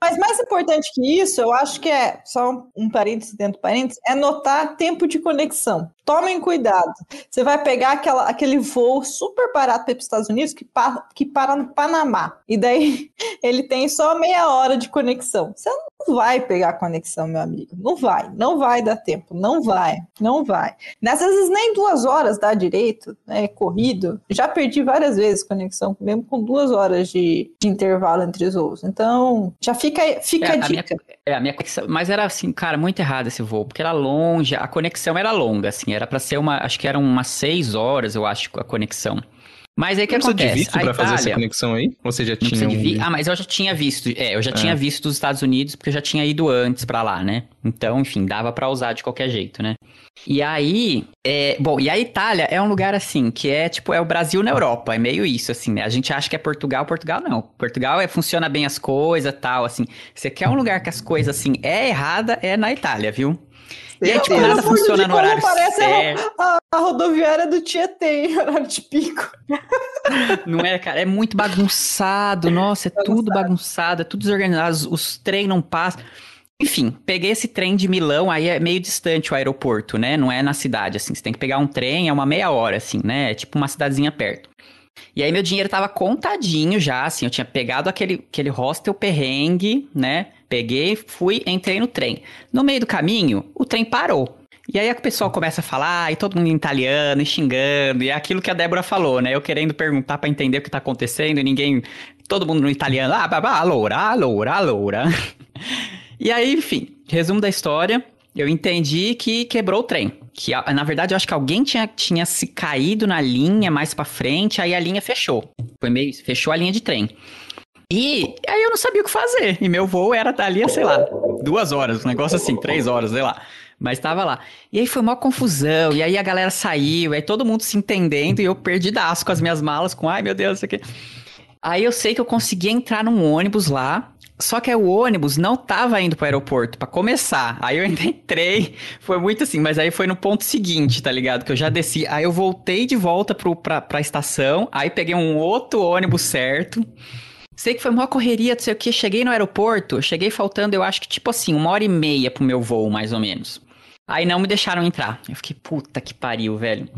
Mas mais importante que isso, eu acho que é, só um parênteses dentro do parênteses, é notar tempo de conexão. Tomem cuidado. Você vai pegar aquela, aquele voo super barato para os Estados Unidos que, pa, que para no Panamá. E daí ele tem só meia hora de conexão. Você não vai pegar a conexão, meu amigo. Não vai. Não vai dar tempo. Não vai. Não vai. Nessas vezes nem duas horas dá direito, né? Corrido. Já perdi várias vezes conexão, mesmo com duas horas de, de intervalo entre os voos. Então, já fica, fica
É,
a
a minha,
dica.
é, a minha conexão, mas era assim, cara, muito errado esse voo, porque era longe, a conexão era longa, assim, era pra ser uma, acho que eram umas seis horas, eu acho, a conexão. Mas aí o que
Não
acontece?
visto
a
pra fazer essa conexão aí? Ou você já
não
tinha um...
vi- Ah, mas eu já tinha visto, é, eu já
Ah.
tinha visto os Estados Unidos, porque eu já tinha ido antes pra lá, né? Então, enfim, dava pra usar de qualquer jeito, né? E aí, é, bom, e a Itália é um lugar assim, que é tipo, é o Brasil na Europa, é meio isso, assim, né? A gente acha que é Portugal, Portugal não. Portugal é, funciona bem as coisas, tal, assim. Você quer um lugar que as coisas, assim, é errada, é na Itália, viu? E aí, tipo,
Certeza.
nada funciona no horário
parece
certo.
A, a rodoviária do Tietê horário de pico.
Não é, cara? É muito bagunçado. Nossa, é tudo bagunçado, é tudo desorganizado. Os, os trem não passam. Enfim, peguei esse trem de Milão, aí é meio distante o aeroporto, né? Não é na cidade, assim. Você tem que pegar um trem, é uma meia hora, assim, né? É tipo uma cidadezinha perto. E aí meu dinheiro tava contadinho já, assim. Eu tinha pegado aquele, aquele hostel perrengue, né? Peguei, fui, entrei no trem. No meio do caminho, o trem parou. E aí o pessoal começa a falar, e todo mundo em italiano, e xingando, e é aquilo que a Débora falou, né? Eu querendo perguntar pra entender o que tá acontecendo, e ninguém. Todo mundo no italiano, ah, babá, aloura, aloura, aloura. E aí, enfim, resumo da história, eu entendi que quebrou o trem. Que, na verdade, eu acho que alguém tinha, tinha se caído na linha mais pra frente, aí a linha fechou. Foi meio, fechou a linha de trem. E aí eu não sabia o que fazer. E meu voo era dali a, sei lá, duas horas, um negócio assim, três horas, sei lá. Mas tava lá. E aí foi uma confusão, e aí a galera saiu, aí todo mundo se entendendo, e eu perdidaço com as minhas malas, com ai meu Deus, isso aqui. Aí eu sei que eu consegui entrar num ônibus lá, só que o ônibus não tava indo pro aeroporto pra começar. Aí eu ainda entrei, foi muito assim, mas aí foi no ponto seguinte, tá ligado? Que eu já desci. Aí eu voltei de volta pro, pra, pra estação, aí peguei um outro ônibus certo. Sei que foi uma correria, não sei o que. Cheguei no aeroporto, cheguei faltando, eu acho que tipo assim, uma hora e meia pro meu voo, mais ou menos. Aí não me deixaram entrar. Eu fiquei, puta que pariu, velho.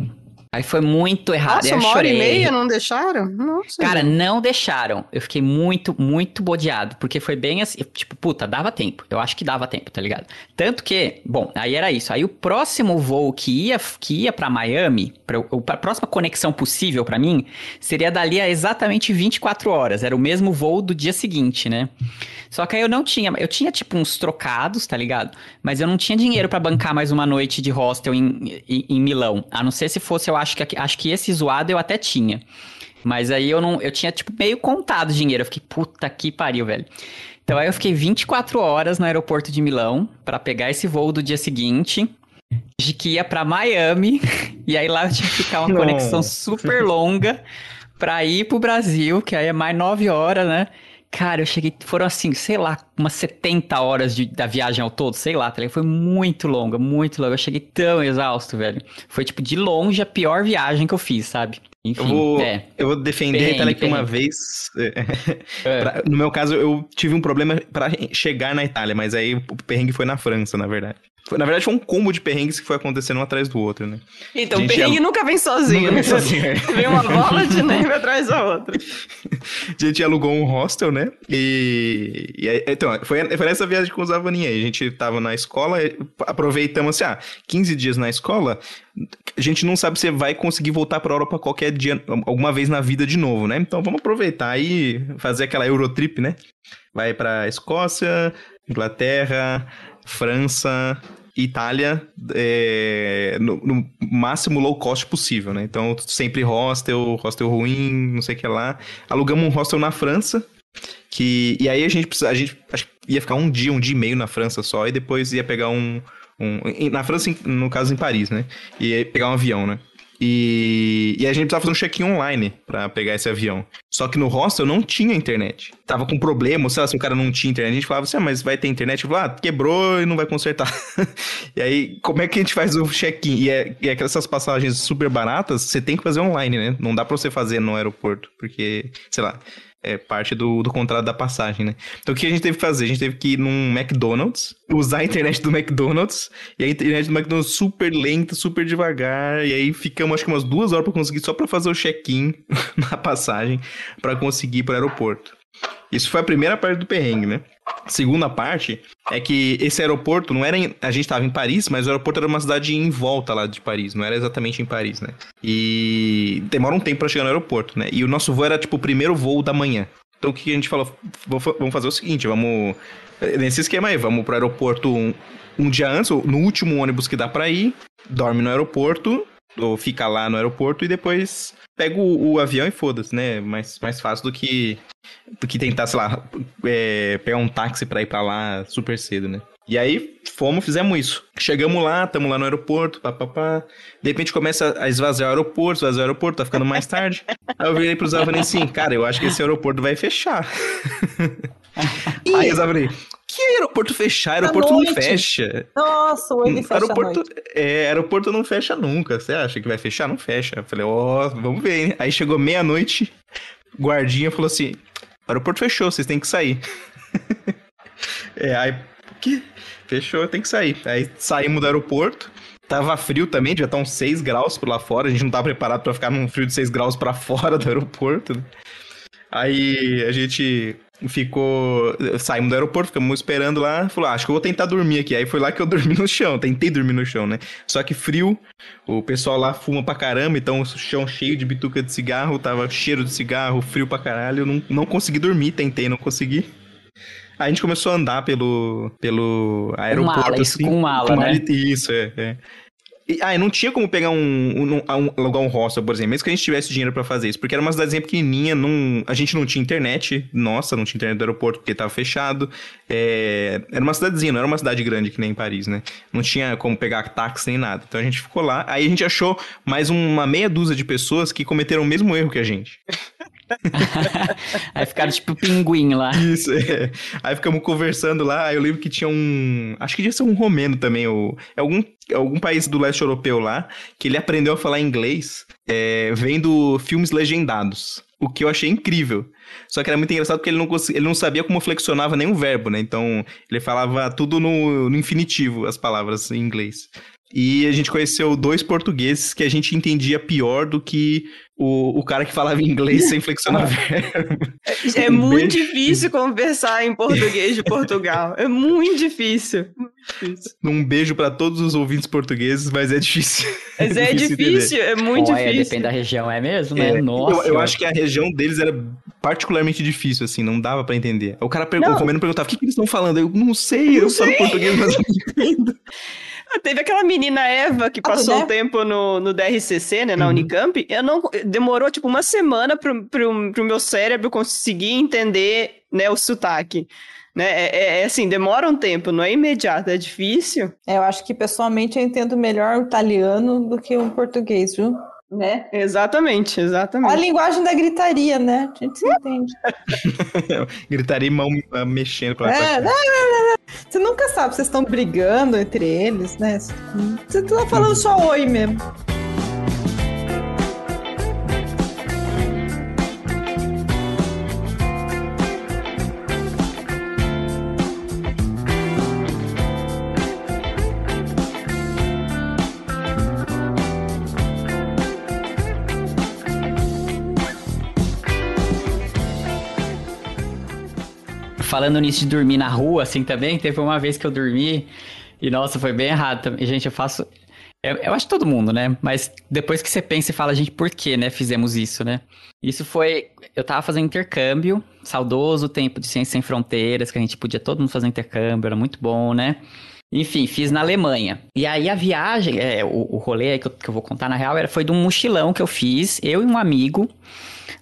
Aí foi muito errado.
Nossa, uma hora e meia não deixaram? Nossa.
Cara, não deixaram. Eu fiquei muito, muito bodeado, porque foi bem assim, tipo, puta, dava tempo. Eu acho que dava tempo, tá ligado? Tanto que, bom, aí era isso. Aí o próximo voo que ia, que ia para Miami, pra, a próxima conexão possível pra mim, seria dali a exatamente 24 horas. Era o mesmo voo do dia seguinte, né? Só que aí eu não tinha, eu tinha tipo uns trocados, tá ligado? Mas eu não tinha dinheiro pra bancar mais uma noite de hostel em, em, em Milão. A não ser se fosse, eu acho que acho que esse zoado eu até tinha. Mas aí eu não, eu tinha tipo meio contado dinheiro. Eu fiquei, puta que pariu, velho. Então aí eu fiquei 24 horas no aeroporto de Milão para pegar esse voo do dia seguinte, de que ia para Miami, e aí lá eu tinha que ficar uma conexão super longa para ir pro Brasil, que aí é mais 9 horas, né? Cara, eu cheguei, foram assim, sei lá, umas 70 horas de, da viagem ao todo, sei lá, tá ligado? Foi muito longa, muito longa. Eu cheguei tão exausto, velho. Foi, tipo, de longe a pior viagem que eu fiz, sabe? Enfim,
eu vou,
é.
eu vou defender a Itália que uma vez. É. pra, no meu caso, eu tive um problema para chegar na Itália, mas aí o perrengue foi na França, na verdade. Na verdade, foi um combo de perrengues que foi acontecendo um atrás do outro, né?
Então, o perrengue ia... nunca vem sozinho. Nunca vem sozinho. É. vem uma bola de neve atrás da outra.
A gente alugou um hostel, né? E, e então, foi, foi nessa viagem com os Avaninha aí. A gente tava na escola, aproveitamos assim, ah, 15 dias na escola, a gente não sabe se vai conseguir voltar pra Europa qualquer dia, alguma vez na vida de novo, né? Então vamos aproveitar e fazer aquela Eurotrip, né? Vai pra Escócia, Inglaterra, França, Itália é, no, no, máximo low cost possível, né? Então, sempre hostel, hostel ruim, não sei o que lá. Alugamos um hostel na França, que... E aí a gente. A gente ia ficar um dia, um dia e meio na França só, e depois ia pegar um... um na França, no caso em Paris, né? Ia pegar um avião, né? E, e a gente precisava fazer um check-in online para pegar esse avião. Só que no hostel não tinha internet. Tava com problema, sei lá, se o cara não tinha internet, a gente falava assim, ah, mas vai ter internet? Eu falava, ah, quebrou e não vai consertar. e aí, como é que a gente faz o check-in? E, é, e é essas passagens super baratas, você tem que fazer online, né? Não dá pra você fazer no aeroporto, porque, sei lá, é parte do, do contrato da passagem, né? Então o que a gente teve que fazer? A gente teve que ir num McDonald's, usar a internet do McDonald's, e a internet do McDonald's super lenta, super devagar, e aí ficamos acho que umas duas horas para conseguir só para fazer o check-in na passagem para conseguir ir para o aeroporto. Isso foi a primeira parte do perrengue, né? Segunda parte é que esse aeroporto não era. Em, a gente estava em Paris, mas o aeroporto era uma cidade em volta lá de Paris, não era exatamente em Paris, né? E demora um tempo para chegar no aeroporto, né? E o nosso voo era tipo o primeiro voo da manhã. Então o que a gente falou? Vamos fazer o seguinte, vamos. Nesse esquema aí, vamos pro aeroporto um, um dia antes, no último ônibus que dá para ir, dorme no aeroporto, ou fica lá no aeroporto e depois pega o, o avião e foda-se, né? Mais, mais fácil do que, do que tentar, sei lá, é, pegar um táxi pra ir pra lá super cedo, né? E aí, fomos, fizemos isso. Chegamos lá, estamos lá no aeroporto, papapá. De repente começa a esvaziar o aeroporto, esvaziar o aeroporto, tá ficando mais tarde. aí eu virei pros Avani assim, cara, eu acho que esse aeroporto vai fechar. aí os Avani, que aeroporto fechar? Aeroporto não fecha.
Nossa, ele fecha
aeroporto, é, aeroporto não fecha nunca. Você acha que vai fechar? Não fecha. Eu falei, ó, oh, vamos ver, hein? Aí chegou meia-noite, guardinha falou assim: aeroporto fechou, vocês têm que sair. é, aí, que? Fechou, tem que sair. Aí saímos do aeroporto. Tava frio também, já tá uns 6 graus por lá fora. A gente não tá preparado para ficar num frio de 6 graus para fora do aeroporto. Né? Aí a gente ficou. Saímos do aeroporto, ficamos esperando lá. Falou, ah, acho que eu vou tentar dormir aqui. Aí foi lá que eu dormi no chão, tentei dormir no chão, né? Só que frio, o pessoal lá fuma pra caramba, então o chão cheio de bituca de cigarro, tava cheiro de cigarro, frio pra caralho. Eu não, não consegui dormir, tentei, não consegui. Aí a gente começou a andar pelo, pelo aeroporto.
Com mala, isso
assim,
com mala, com né?
Isso, é, é. E, ah, não tinha como pegar um, um, um, alugar um hostel, por exemplo, mesmo que a gente tivesse dinheiro para fazer isso, porque era uma cidadezinha pequenininha, não, a gente não tinha internet, nossa, não tinha internet do aeroporto porque tava fechado. É, era uma cidadezinha, não era uma cidade grande que nem em Paris, né? Não tinha como pegar táxi nem nada. Então a gente ficou lá, aí a gente achou mais uma meia dúzia de pessoas que cometeram o mesmo erro que a gente.
aí ficaram tipo pinguim lá.
Isso, é. Aí ficamos conversando lá. Eu lembro que tinha um. Acho que devia ser um romeno também, ou. É algum, algum país do leste europeu lá, que ele aprendeu a falar inglês é, vendo filmes legendados. O que eu achei incrível. Só que era muito engraçado porque ele não, ele não sabia como flexionava nenhum verbo, né? Então, ele falava tudo no, no infinitivo, as palavras em inglês. E a gente conheceu dois portugueses que a gente entendia pior do que o, o cara que falava inglês sem flexionar verbo.
É, é muito beijo. difícil conversar em português de Portugal. É muito difícil.
Um beijo para todos os ouvintes portugueses, mas é difícil.
Mas é, difícil, difícil é muito Olha, difícil.
Depende da região, é mesmo, né?
É, Nossa. Eu, eu acho que a região deles era particularmente difícil, assim, não dava para entender. O cara perguntou, comendo perguntava: o que, que eles estão falando? Eu não sei, eu, eu falo português, mas eu não entendo.
Teve aquela menina Eva que
Ah,
passou
né?
um tempo no, no DRCC, né, na
Uhum.
Unicamp. Eu não, demorou, tipo, uma semana pro, pro, pro meu cérebro conseguir entender, né, o sotaque. Né? É, é- é assim, demora um tempo, não é imediato, é difícil.
É, eu acho que pessoalmente eu entendo melhor o italiano do que o português, viu? Né?
Exatamente,
A
exatamente.
linguagem da gritaria, né? A gente se entende.
Gritaria e mão mexendo pra lá pra
É,
cá.
não, não, não, não. Você nunca sabe, vocês estão brigando entre eles, né? Você tá falando só oi mesmo.
Falando nisso de dormir na rua, assim, também, teve uma vez que eu dormi e, nossa, foi bem errado também. Gente, eu faço... Eu, eu acho todo mundo, né? Mas depois que você pensa e fala, gente, por que, né, fizemos isso, né? Isso foi... Eu tava fazendo intercâmbio, saudoso tempo de Ciência Sem Fronteiras, que a gente podia todo mundo fazer intercâmbio, era muito bom, né? Enfim, fiz na Alemanha. E aí a viagem, é, o, o rolê que eu, que eu vou contar na real, era, foi de um mochilão que eu fiz, eu e um amigo,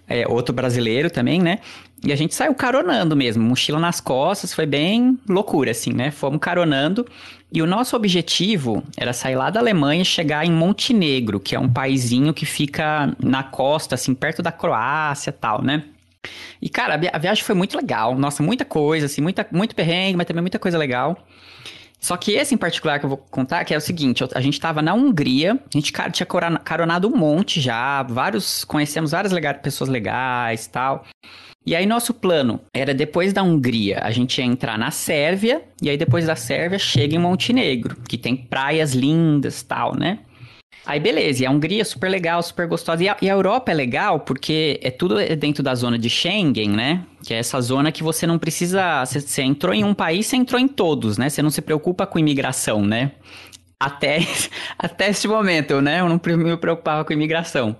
é, outro brasileiro também, né? E a gente saiu caronando mesmo, mochila nas costas, foi bem loucura, assim, né? Fomos caronando. E o nosso objetivo era sair lá da Alemanha e chegar em Montenegro, que é um paizinho que fica na costa, assim, perto da Croácia tal, né? E, cara, a vi- a viagem foi muito legal. Nossa, muita coisa, assim, muita, muito perrengue, mas também muita coisa legal. Só que esse em particular que eu vou contar, que é o seguinte, a gente tava na Hungria, a gente tinha caronado um monte já, vários, conhecemos várias pessoas legais tal. E aí nosso plano era depois da Hungria, a gente ia entrar na Sérvia, e aí depois da Sérvia chega em Montenegro, que tem praias lindas tal, né? Aí beleza, e a Hungria é super legal, super gostosa. E a, e a Europa é legal porque é tudo dentro da zona de Schengen, né? Que é essa zona que você não precisa. Você, entrou em um país, você entrou em todos, né? Você não se preocupa com imigração, né? Até, até este momento, né? Eu não me preocupava com imigração.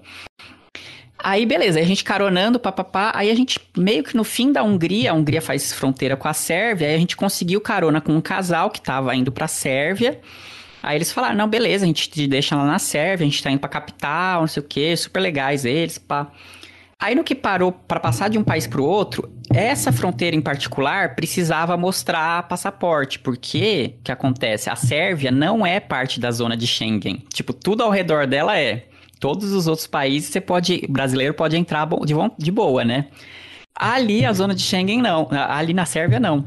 Aí, beleza, a gente caronando, papapá. Aí a gente, meio que no fim da Hungria, a Hungria faz fronteira com a Sérvia, aí a gente conseguiu carona com um casal que tava indo pra Sérvia. Aí eles falaram, não, beleza, a gente te deixa lá na Sérvia, a gente tá indo pra capital, não sei o quê, super legais eles, pá. Aí no que parou pra passar de um país pro outro, essa fronteira em particular precisava mostrar passaporte, porque o que acontece? A Sérvia não é parte da zona de Schengen. Tipo, tudo ao redor dela é. Todos os outros países você pode, brasileiro pode entrar de, de boa, né? Ali a zona de Schengen não, ali na Sérvia não.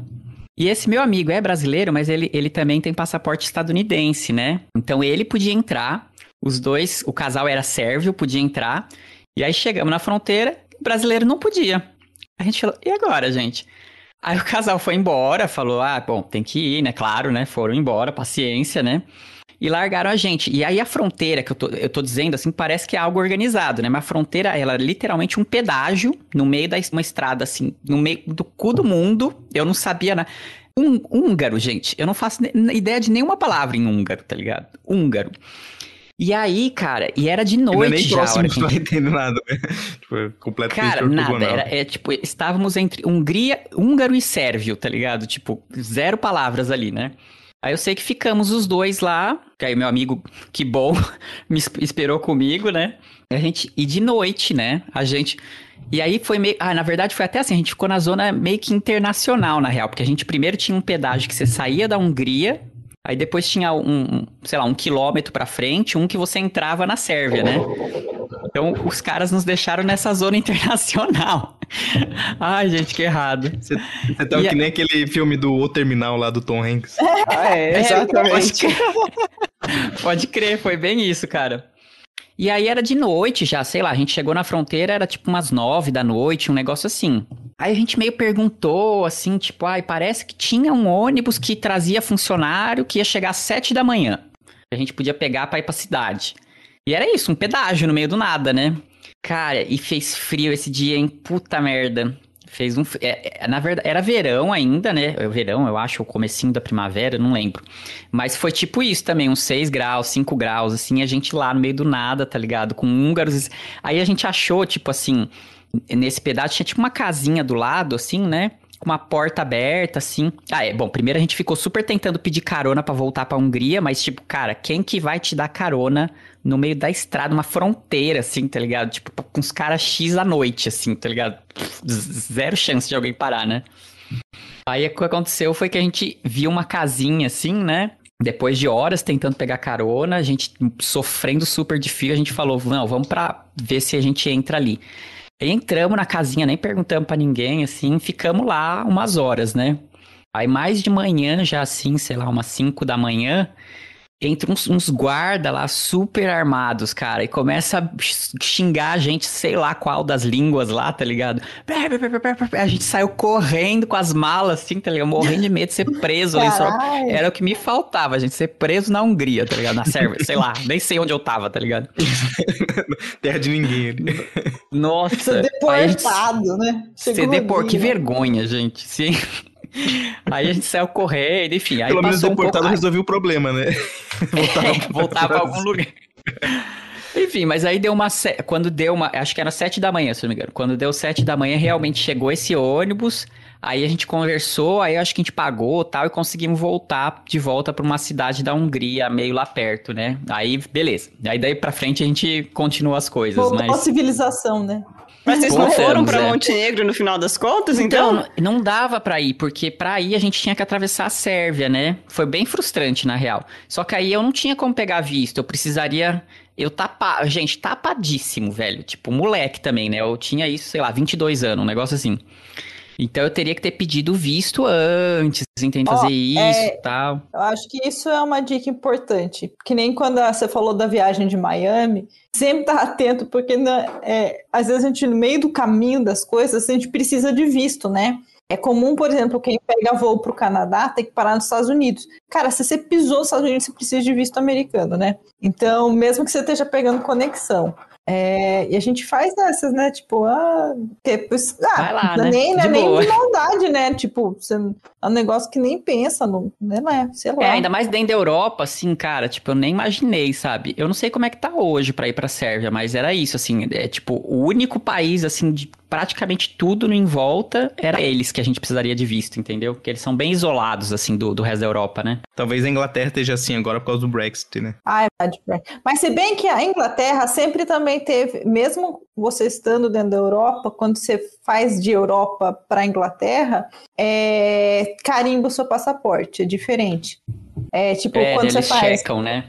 E esse meu amigo é brasileiro, mas ele, ele também tem passaporte estadunidense, né? Então ele podia entrar, os dois, o casal era sérvio, podia entrar. E aí chegamos na fronteira, o brasileiro não podia. A gente falou, e agora, gente? Aí o casal foi embora, falou, ah, bom, tem que ir, né? Claro, né? Foram embora, paciência, né? E largaram a gente. E aí a fronteira, que eu tô, eu tô dizendo assim, parece que é algo organizado, né? Mas a fronteira, ela é literalmente um pedágio no meio da uma estrada, assim, no meio do cu do mundo. Eu não sabia, né? Um, húngaro, gente. Eu não faço ideia de nenhuma palavra em húngaro, tá ligado? Húngaro. E aí, cara, e era de noite
nem
já.
próximo
a
não
gente-
entendo nada, né? Tipo, completamente
Cara, nada. Era, é, tipo, estávamos entre Hungria, húngaro e sérvio, tá ligado? Tipo, zero palavras ali, né? Aí eu sei que ficamos os dois lá, que aí meu amigo, que bom, me es- esperou comigo, né? A gente, e de noite, né? A gente. E aí foi meio. Ah, na verdade foi até assim, a gente ficou na zona meio que internacional, na real, porque a gente primeiro tinha um pedágio que você saía da Hungria, aí depois tinha um, um, sei lá, um quilômetro pra frente, um que você entrava na Sérvia, né? Então os caras nos deixaram nessa zona internacional. Ai, gente, que errado.
Você, você tava
E a-
que nem aquele filme do O Terminal lá do Tom Hanks.
Ah, é,
É,
exatamente.
pode, crer. Pode crer, foi bem isso, cara. E aí era de noite já, sei lá, a gente chegou na fronteira, era tipo umas nove da noite, um negócio assim. Aí a gente meio perguntou, assim, tipo, ai, parece que tinha um ônibus que trazia funcionário que ia chegar às sete da manhã. A gente podia pegar pra ir pra cidade. E era isso, um pedágio no meio do nada, né? Cara, e fez frio esse dia, hein? Puta merda. Fez um. é, é, na verdade, era verão ainda, né? É Verão, eu acho, o comecinho da primavera, não lembro. Mas foi tipo isso também, uns 6 graus, 5 graus, assim, a gente lá no meio do nada, tá ligado? Com húngaros. Aí a gente achou, tipo assim, nesse pedaço tinha tipo uma casinha do lado, assim, né? com uma porta aberta, assim. Ah, é, bom, primeiro a gente ficou super tentando pedir carona para voltar pra Hungria, mas tipo, cara, quem que vai te dar carona no meio da estrada, uma fronteira, assim, tá ligado? Tipo, com os caras X à noite, assim, tá ligado? Zero chance de alguém parar, né? Aí o que aconteceu foi que a gente viu uma casinha assim, né? Depois de horas tentando pegar carona, a gente sofrendo super de fio, a gente falou, não, vamos pra ver se a gente entra ali. E entramos na casinha, nem perguntamos para ninguém, assim, ficamos lá umas horas, né? Aí mais de manhã, já assim, sei lá, umas 5 da manhã, entra uns, uns guarda lá super armados, cara, e começa a xingar a gente, sei lá qual das línguas lá, tá ligado? A gente saiu correndo com as malas, assim, tá ligado? Morrendo de medo de ser preso ali. Só... Era o que me faltava, a gente ser preso na Hungria, tá ligado? Na Sérvia, sei lá, nem sei onde eu tava, tá ligado?
Terra de ninguém ali.
Nossa. Ser
deportado, gente... né?
Ser depor... Que vergonha, gente. Sim. Aí a gente saiu correndo, enfim. Aí
Pelo menos
deportado um
pouco... resolveu o problema, né?
Voltar, é, voltar pra algum lugar. Enfim, mas aí deu uma. Quando deu uma. Acho que era sete da manhã, se não me engano. Quando deu sete da manhã, realmente chegou esse ônibus. Aí a gente conversou, aí acho que a gente pagou tal, e conseguimos voltar de volta para uma cidade da Hungria, meio lá perto, né? Aí, beleza. Aí daí pra frente a gente continua as coisas. Voltou mas...
a civilização, né?
Mas vocês não foram para é. Montenegro no final das contas, então?
Então, não dava para ir, porque para ir a gente tinha que atravessar a Sérvia, né? Foi bem frustrante, na real. Só que aí eu não tinha como pegar visto, eu precisaria... Eu tapa... Gente, tapadíssimo, velho. Tipo, moleque também, né? Eu tinha isso, sei lá, 22 anos, um negócio assim. Então eu teria que ter pedido visto antes, entende? Fazer oh, isso e é, tal.
Eu acho que isso é uma dica importante. Que nem quando você falou da viagem de Miami, sempre tá atento, porque né, é, às vezes a gente, no meio do caminho das coisas, a gente precisa de visto, né? É comum, por exemplo, quem pega voo para o Canadá tem que parar nos Estados Unidos. Cara, se você pisou nos Estados Unidos, você precisa de visto americano, né? Então, mesmo que você esteja pegando conexão, é, e a gente faz essas, né? Tipo, ah, que, ah
lá, né?
nem, de nem de maldade, né? Tipo, você, é um negócio que nem pensa, não, né? É, sei lá.
É, ainda mais dentro da Europa, assim, cara, tipo, eu nem imaginei, sabe? Eu não sei como é que tá hoje para ir pra Sérvia, mas era isso, assim, é tipo, o único país, assim, de praticamente tudo em volta era eles que a gente precisaria de visto, entendeu? Porque eles são bem isolados, assim, do, do resto da Europa, né?
Talvez a Inglaterra esteja assim agora por causa do Brexit, né?
Ah, é verdade. Mas se bem que a Inglaterra sempre também teve, mesmo você estando dentro da Europa, quando você faz de Europa para Inglaterra, é, carimba o seu passaporte, é diferente. É tipo
é,
quando
você
faz.
Checam, né?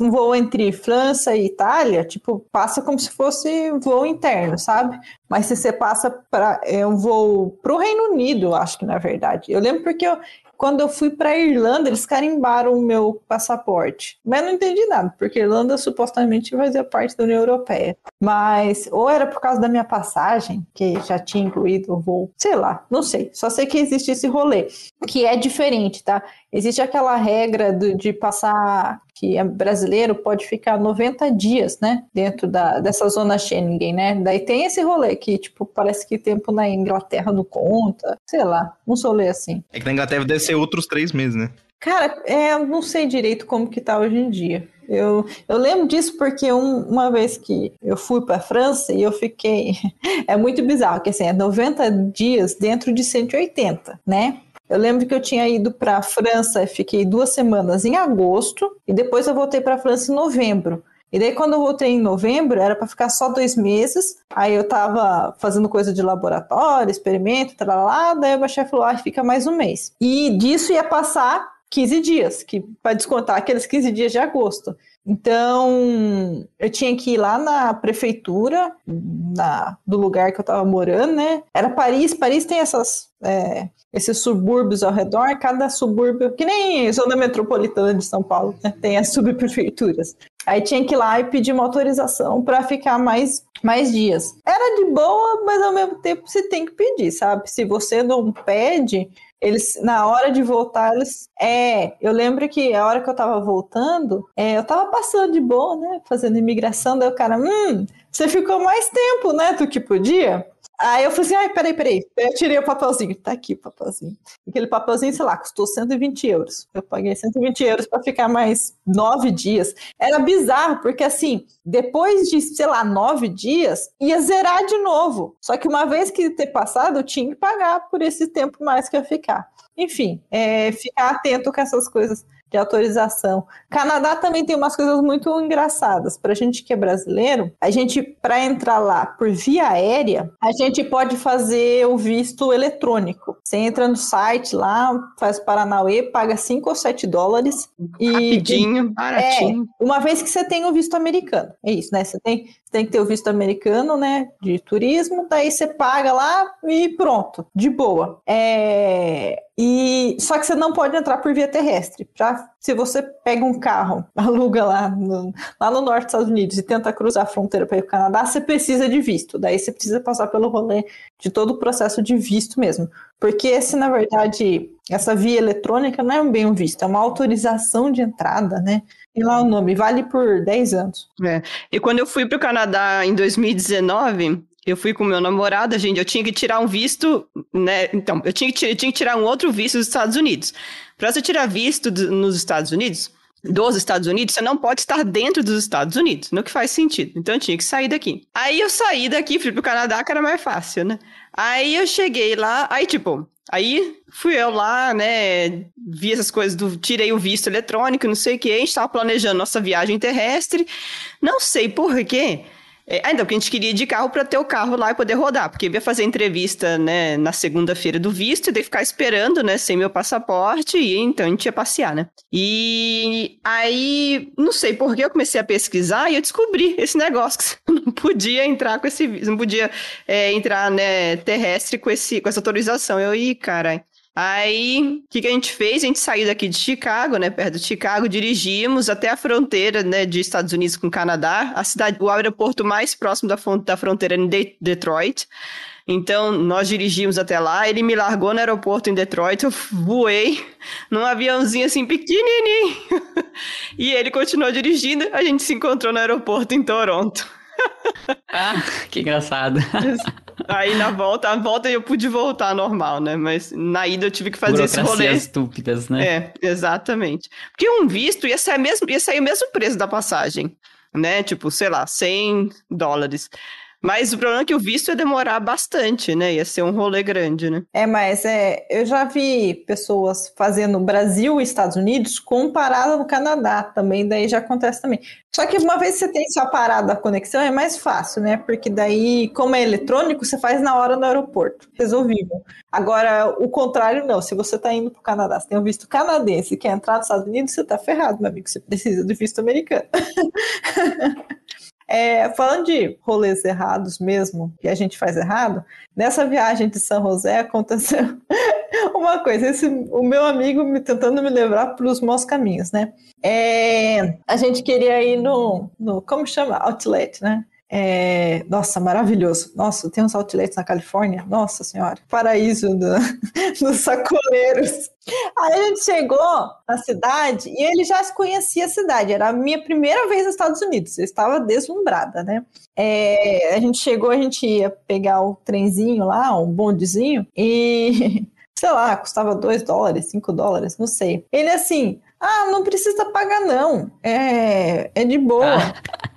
Um voo entre França e Itália, tipo, passa como se fosse voo interno, sabe? Mas se você passa para é um voo para o Reino Unido, acho que na verdade. Eu lembro porque eu, quando eu fui para Irlanda, eles carimbaram o meu passaporte. Mas não entendi nada, porque Irlanda supostamente fazia parte da União Europeia. Mas, ou era por causa da minha passagem, que já tinha incluído o voo, sei lá, não sei. Só sei que existe esse rolê, que é diferente, tá? Existe aquela regra do, de passar que é brasileiro pode ficar 90 dias, né, dentro da, dessa zona Schengen, né? Daí tem esse rolê que, tipo, parece que tempo na Inglaterra não conta, sei lá, um rolê assim.
É que na Inglaterra deve ser outros três meses, né?
Cara, é, eu não sei direito como que tá hoje em dia. Eu, eu lembro disso porque um, uma vez que eu fui para a França e eu fiquei. É muito bizarro, que assim, é 90 dias dentro de 180, né? Eu lembro que eu tinha ido para a França, fiquei duas semanas em agosto e depois eu voltei para a França em novembro. E daí, quando eu voltei em novembro, era para ficar só dois meses. Aí eu tava fazendo coisa de laboratório, experimento, lá. Daí o chefe falou: ah, fica mais um mês. E disso ia passar 15 dias, que para descontar aqueles 15 dias de agosto. Então, eu tinha que ir lá na prefeitura na, do lugar que eu estava morando, né? Era Paris. Paris tem essas, é, esses subúrbios ao redor. Cada subúrbio, que nem zona metropolitana de São Paulo, né? tem as subprefeituras. Aí tinha que ir lá e pedir uma autorização para ficar mais, mais dias. Era de boa, mas ao mesmo tempo você tem que pedir, sabe? Se você não pede, eles, na hora de voltar, eles. É, eu lembro que a hora que eu tava voltando, é, eu tava passando de boa, né? Fazendo imigração, daí o cara, hum, você ficou mais tempo, né, do que podia? Aí eu falei assim, ai, peraí, peraí. Eu tirei o papelzinho. Tá aqui o papelzinho. Aquele papelzinho, sei lá, custou 120 euros. Eu paguei 120 euros para ficar mais nove dias. Era bizarro, porque assim, depois de, sei lá, nove dias, ia zerar de novo. Só que uma vez que ter passado, eu tinha que pagar por esse tempo mais que ia ficar. Enfim, é, ficar atento com essas coisas de autorização. Canadá também tem umas coisas muito engraçadas. Para a gente que é brasileiro, a gente, para entrar lá por via aérea, a gente pode fazer o visto eletrônico. Você entra no site lá, faz Paranauê, paga 5 ou 7 dólares.
E, Rapidinho, baratinho.
É, uma vez que você tem o visto americano. É isso, né? Você tem, tem que ter o visto americano, né? De turismo, daí você paga lá e pronto, de boa. É, e só que você não pode entrar por via terrestre. Já se você pega um carro, aluga lá no, lá no norte dos Estados Unidos e tenta cruzar a fronteira para ir para o Canadá, você precisa de visto. Daí você precisa passar pelo rolê de todo o processo de visto mesmo. Porque esse, na verdade, essa via eletrônica não é bem um visto, é uma autorização de entrada, né? E lá o nome, vale por 10 anos.
É. E quando eu fui para o Canadá em 2019, eu fui com meu namorado, gente, eu tinha que tirar um visto, né? Então, eu tinha que, tinha que tirar um outro visto dos Estados Unidos. Para você tirar visto nos Estados Unidos, dos Estados Unidos, você não pode estar dentro dos Estados Unidos, no que faz sentido. Então eu tinha que sair daqui. Aí eu saí daqui, fui pro Canadá, que era mais fácil, né? Aí eu cheguei lá, aí tipo, aí fui eu lá, né? Vi essas coisas do. Tirei o visto eletrônico, não sei o que, a gente tava planejando nossa viagem terrestre. Não sei por quê. É, ainda porque a gente queria ir de carro para ter o carro lá e poder rodar, porque ia fazer entrevista, né, na segunda-feira do visto e daí ficar esperando, né, sem meu passaporte, e então a gente ia passear, né. E aí, não sei por que eu comecei a pesquisar e eu descobri esse negócio que você não podia entrar com esse, não podia é, entrar, né, terrestre com, esse, com essa autorização. Eu, ih, caralho. Aí, o que, que, a gente fez? A gente saiu daqui de Chicago, né, perto de Chicago, dirigimos até a fronteira, né, de Estados Unidos com Canadá, a cidade, o aeroporto mais próximo da, da fronteira em de Detroit. Então, nós dirigimos até lá, ele me largou no aeroporto em Detroit, eu voei num aviãozinho assim pequenininho. e ele continuou dirigindo, a gente se encontrou no aeroporto em Toronto.
ah, que engraçado.
Aí na volta, a volta eu pude voltar normal, né? Mas na ida eu tive que fazer esse rolê.
estúpidas, né?
É, exatamente. Porque um visto ia sair, mesmo, ia sair o mesmo preço da passagem, né? Tipo, sei lá, 100 dólares. Mas o problema é que o visto ia demorar bastante, né? Ia ser um rolê grande, né?
É, mas é, eu já vi pessoas fazendo Brasil e Estados Unidos comparada no Canadá também, daí já acontece também. Só que uma vez que você tem sua parada a conexão, é mais fácil, né? Porque daí, como é eletrônico, você faz na hora no aeroporto. Resolvível. Agora, o contrário, não. Se você está indo para o Canadá, você tem um visto canadense e quer entrar nos Estados Unidos, você está ferrado, meu amigo. Você precisa do visto americano. É, falando de rolês errados mesmo, que a gente faz errado, nessa viagem de São José aconteceu uma coisa, esse, o meu amigo me tentando me levar para os maus caminhos, né? É, a gente queria ir no, no, como chama? Outlet, né? É, nossa, maravilhoso. Nossa, tem uns outlets na Califórnia. Nossa senhora, paraíso do, dos sacoleiros. Aí a gente chegou na cidade e ele já conhecia a cidade. Era a minha primeira vez nos Estados Unidos. Eu estava deslumbrada, né? É, a gente chegou, a gente ia pegar o trenzinho lá, um bondezinho, e sei lá, custava 2 dólares, 5 dólares, não sei. Ele assim, ah, não precisa pagar não, é, é de boa.
É,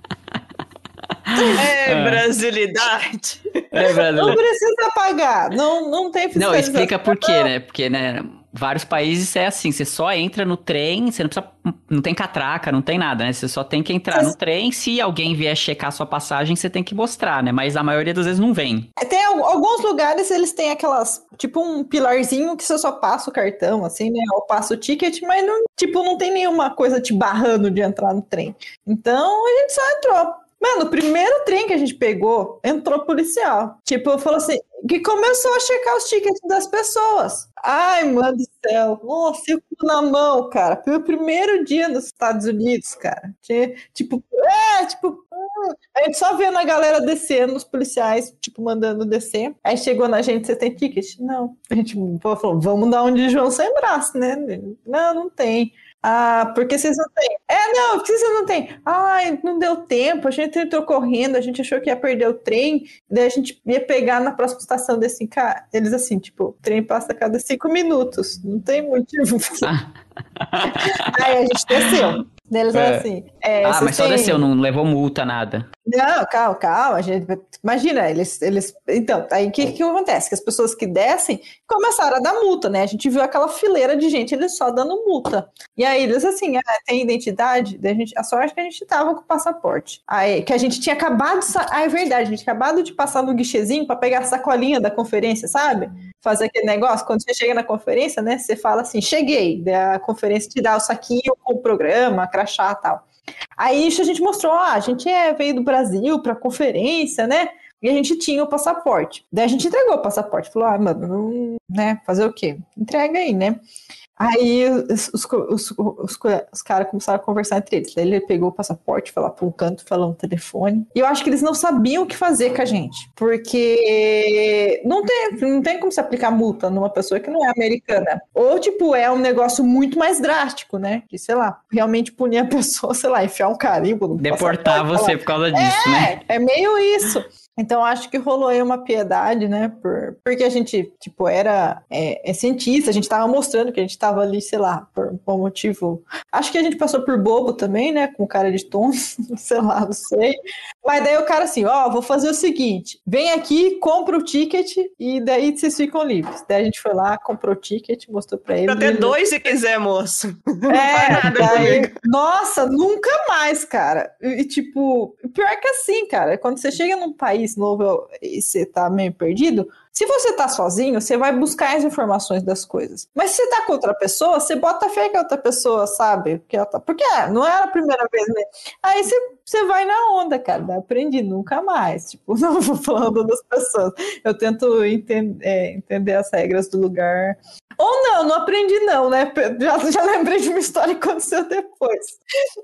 é brasilidade.
É
brasilidade. Não precisa pagar, não, não tem
Não, explica por quê, né? Porque, né, vários países é assim, você só entra no trem, você não precisa, não tem catraca, não tem nada, né? Você só tem que entrar no trem, se alguém vier checar sua passagem, você tem que mostrar, né? Mas a maioria das vezes não vem.
É, tem alguns lugares, eles têm aquelas, tipo um pilarzinho que você só passa o cartão, assim, né? Ou passa o ticket, mas não, tipo, não tem nenhuma coisa te barrando de entrar no trem. Então, a gente só entrou. Mano, o primeiro trem que a gente pegou, entrou policial. Tipo, falou assim, que começou a checar os tickets das pessoas. Ai, mano do céu. Nossa, eu na mão, cara. Foi o primeiro dia nos Estados Unidos, cara. Tipo, é, tipo, a gente só vendo a galera descendo, os policiais, tipo, mandando descer. Aí chegou na gente, você tem ticket? Não. A gente falou, vamos dar um de João sem braço, né? Não, não tem. Ah, porque vocês não têm. É, não, porque vocês não têm. Ai, não deu tempo, a gente entrou correndo, a gente achou que ia perder o trem, daí a gente ia pegar na próxima estação desse cara. Eles assim, tipo, o trem passa a cada cinco minutos, não tem motivo. Aí a gente desceu. Deles é. assim. É,
ah, mas só desceu, não levou multa, nada.
Não, calma, calma. Gente, imagina, eles, eles. Então, aí o que, que acontece? Que as pessoas que descem começaram a dar multa, né? A gente viu aquela fileira de gente, eles só dando multa. E aí eles assim, ah, tem identidade? a, gente, a sorte é que a gente tava com o passaporte. Aí, que a gente tinha acabado de. Ah, é verdade, a gente acabado de passar no guichezinho para pegar a sacolinha da conferência, sabe? Fazer aquele negócio. Quando você chega na conferência, né? Você fala assim, cheguei. A conferência te dá o saquinho com o programa, crachá e tal. Aí a gente mostrou, ah, a gente é, veio do Brasil para conferência, né? E a gente tinha o passaporte. Daí a gente entregou o passaporte. Falou, ah, mano, não, né? Fazer o quê? Entrega aí, né? Aí os, os, os, os caras começaram a conversar entre eles. Daí ele pegou o passaporte, foi lá para um canto, falou no telefone. E eu acho que eles não sabiam o que fazer com a gente. Porque não tem, não tem como se aplicar multa numa pessoa que não é americana. Ou, tipo, é um negócio muito mais drástico, né? De, sei lá, realmente punir a pessoa, sei lá, enfiar um carimbo.
Deportar você por causa disso,
é,
né?
É meio isso. Então acho que rolou aí uma piedade, né? Por, porque a gente, tipo, era é, é cientista, a gente tava mostrando que a gente tava ali, sei lá, por um motivo. Acho que a gente passou por bobo também, né? Com cara de tom, sei lá, não sei. Mas daí o cara assim, ó, oh, vou fazer o seguinte: vem aqui, compra o ticket e daí vocês ficam livres. Daí a gente foi lá, comprou o ticket, mostrou pra ele.
Até dois se quiser, moço.
É, daí, nossa, nunca mais, cara. E tipo, pior que assim, cara, quando você chega num país novo e você tá meio perdido, se você tá sozinho, você vai buscar as informações das coisas. Mas se você tá com outra pessoa, você bota fé que a outra pessoa sabe que ela tá. Porque é, não era a primeira vez, né? Aí você, você vai na onda, cara. Aprendi nunca mais. Tipo, não vou falando das pessoas. Eu tento entender, é, entender as regras do lugar ou não, não aprendi não, né? Já, já lembrei de uma história que aconteceu depois.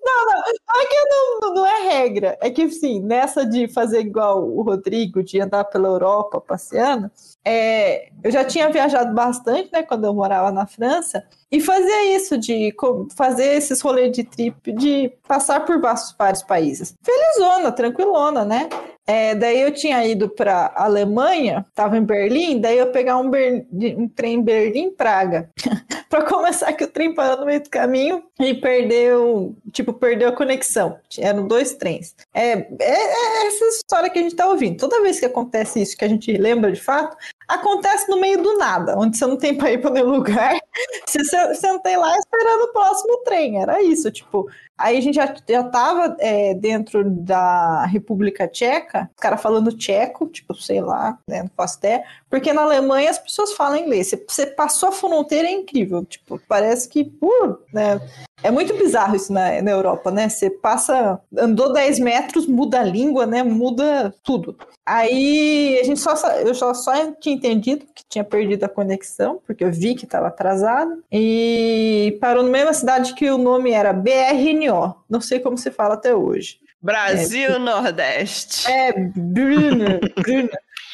Não, não, é que não, não é regra. É que, sim, nessa de fazer igual o Rodrigo, de andar pela Europa passeando, é, eu já tinha viajado bastante, né, quando eu morava na França, e fazia isso, de fazer esses rolês de trip, de passar por vários países. Felizona, tranquilona, né? É, daí eu tinha ido para Alemanha, estava em Berlim, daí eu pegar um, um trem Berlim-Praga. para começar, que o trem parou no meio do caminho e perdeu, tipo, perdeu a conexão. Eram dois trens. É, é, é essa história que a gente está ouvindo. Toda vez que acontece isso, que a gente lembra de fato, acontece no meio do nada, onde você não tem para ir para nenhum lugar. Você sentei lá esperando o próximo trem. Era isso, tipo, Aí a gente já, já tava é, dentro da República Tcheca, os caras falando tcheco, tipo, sei lá, né, não posso até, porque na Alemanha as pessoas falam inglês. Você, você passou a fronteira, é incrível, tipo, parece que, uh, né, é muito bizarro isso na, na Europa, né? Você passa, andou 10 metros, muda a língua, né? Muda tudo. Aí a gente só, eu só, só tinha entendido que tinha perdido a conexão, porque eu vi que estava atrasado. E parou na mesma cidade que o nome era BRNO. Não sei como se fala até hoje.
Brasil é, Nordeste.
É, Bruno.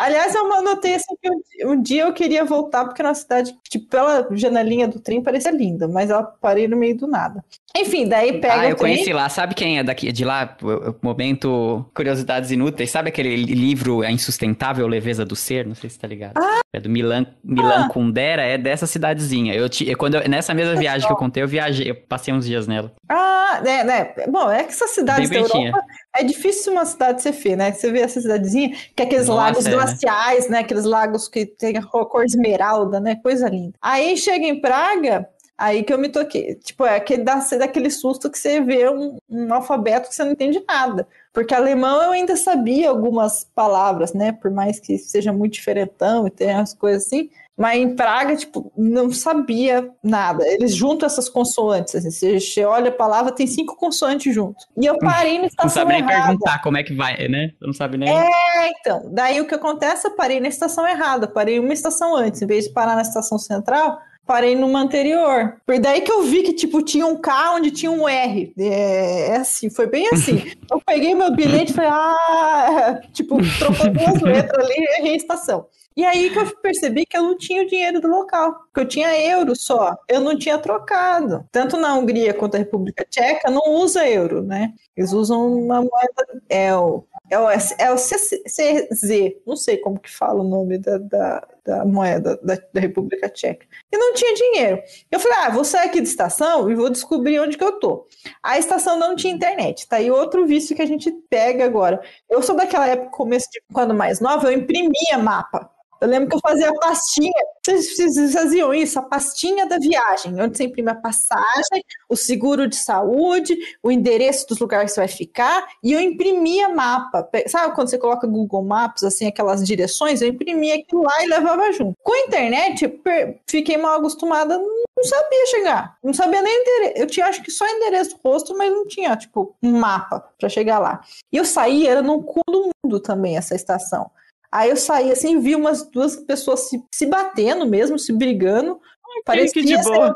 Aliás, eu anotei assim que um, dia eu queria voltar, porque na cidade, tipo, pela janelinha do trem parecia linda, mas ela parei no meio do nada. Enfim, daí pega.
Ah, eu conheci lá, sabe quem é daqui de lá? Momento Curiosidades Inúteis. Sabe aquele livro A Insustentável Leveza do Ser? Não sei se tá ligado. Ah, é do Milan, Milan ah. Kundera, é dessa cidadezinha. Eu, te, quando eu, nessa mesma viagem que eu contei, eu viajei, eu passei uns dias nela.
Ah, né, né. Bom, é que essa cidade da Europa é difícil uma cidade ser feia, né? Você vê essa cidadezinha, que é aqueles Nossa, lagos é, glaciais, né? Aqueles lagos que tem a cor esmeralda, né? Coisa linda. Aí chega em Praga, aí que eu me toquei. Tipo, é aquele, dá, daquele susto que você vê um, um alfabeto que você não entende nada. Porque alemão eu ainda sabia algumas palavras, né? Por mais que seja muito diferentão e tenha as coisas assim. Mas em Praga, tipo, não sabia nada. Eles juntam essas consoantes. Assim, você olha a palavra, tem cinco consoantes juntos. E eu parei na estação
Não sabe nem
errada.
perguntar como é que vai, né? Não sabe nem.
É, então. Daí o que acontece? Eu parei na estação errada. parei uma estação antes. Em vez de parar na estação central, parei numa anterior. Foi daí que eu vi que, tipo, tinha um K onde tinha um R. É, é assim, foi bem assim. eu peguei meu bilhete e falei, ah, tipo, trocou duas letras ali e errei a estação. E aí que eu percebi que eu não tinha o dinheiro do local, que eu tinha euro só, eu não tinha trocado. Tanto na Hungria quanto na República Tcheca não usa euro, né? Eles usam uma moeda, é o, é o, é o CZ, não sei como que fala o nome da, da, da moeda da, da, República Tcheca. E não tinha dinheiro. Eu falei, ah, vou sair aqui da estação e vou descobrir onde que eu tô. A estação não tinha internet, tá aí outro vício que a gente pega agora. Eu sou daquela época, começo de quando mais nova, eu imprimia mapa. Eu lembro que eu fazia a pastinha, vocês, faziam isso, a pastinha da viagem, onde você imprime a passagem, o seguro de saúde, o endereço dos lugares que você vai ficar, e eu imprimia mapa. Sabe quando você coloca Google Maps, assim, aquelas direções? Eu imprimia aquilo lá e levava junto. Com a internet, fiquei mal acostumada, não sabia chegar, não sabia nem endereço. Eu tinha, acho que só endereço rosto, mas não tinha, tipo, um mapa para chegar lá. E eu saí, era no cu do mundo também essa estação. Aí eu saí assim, vi umas duas pessoas se, se batendo mesmo, se brigando.
Parecia que de boa.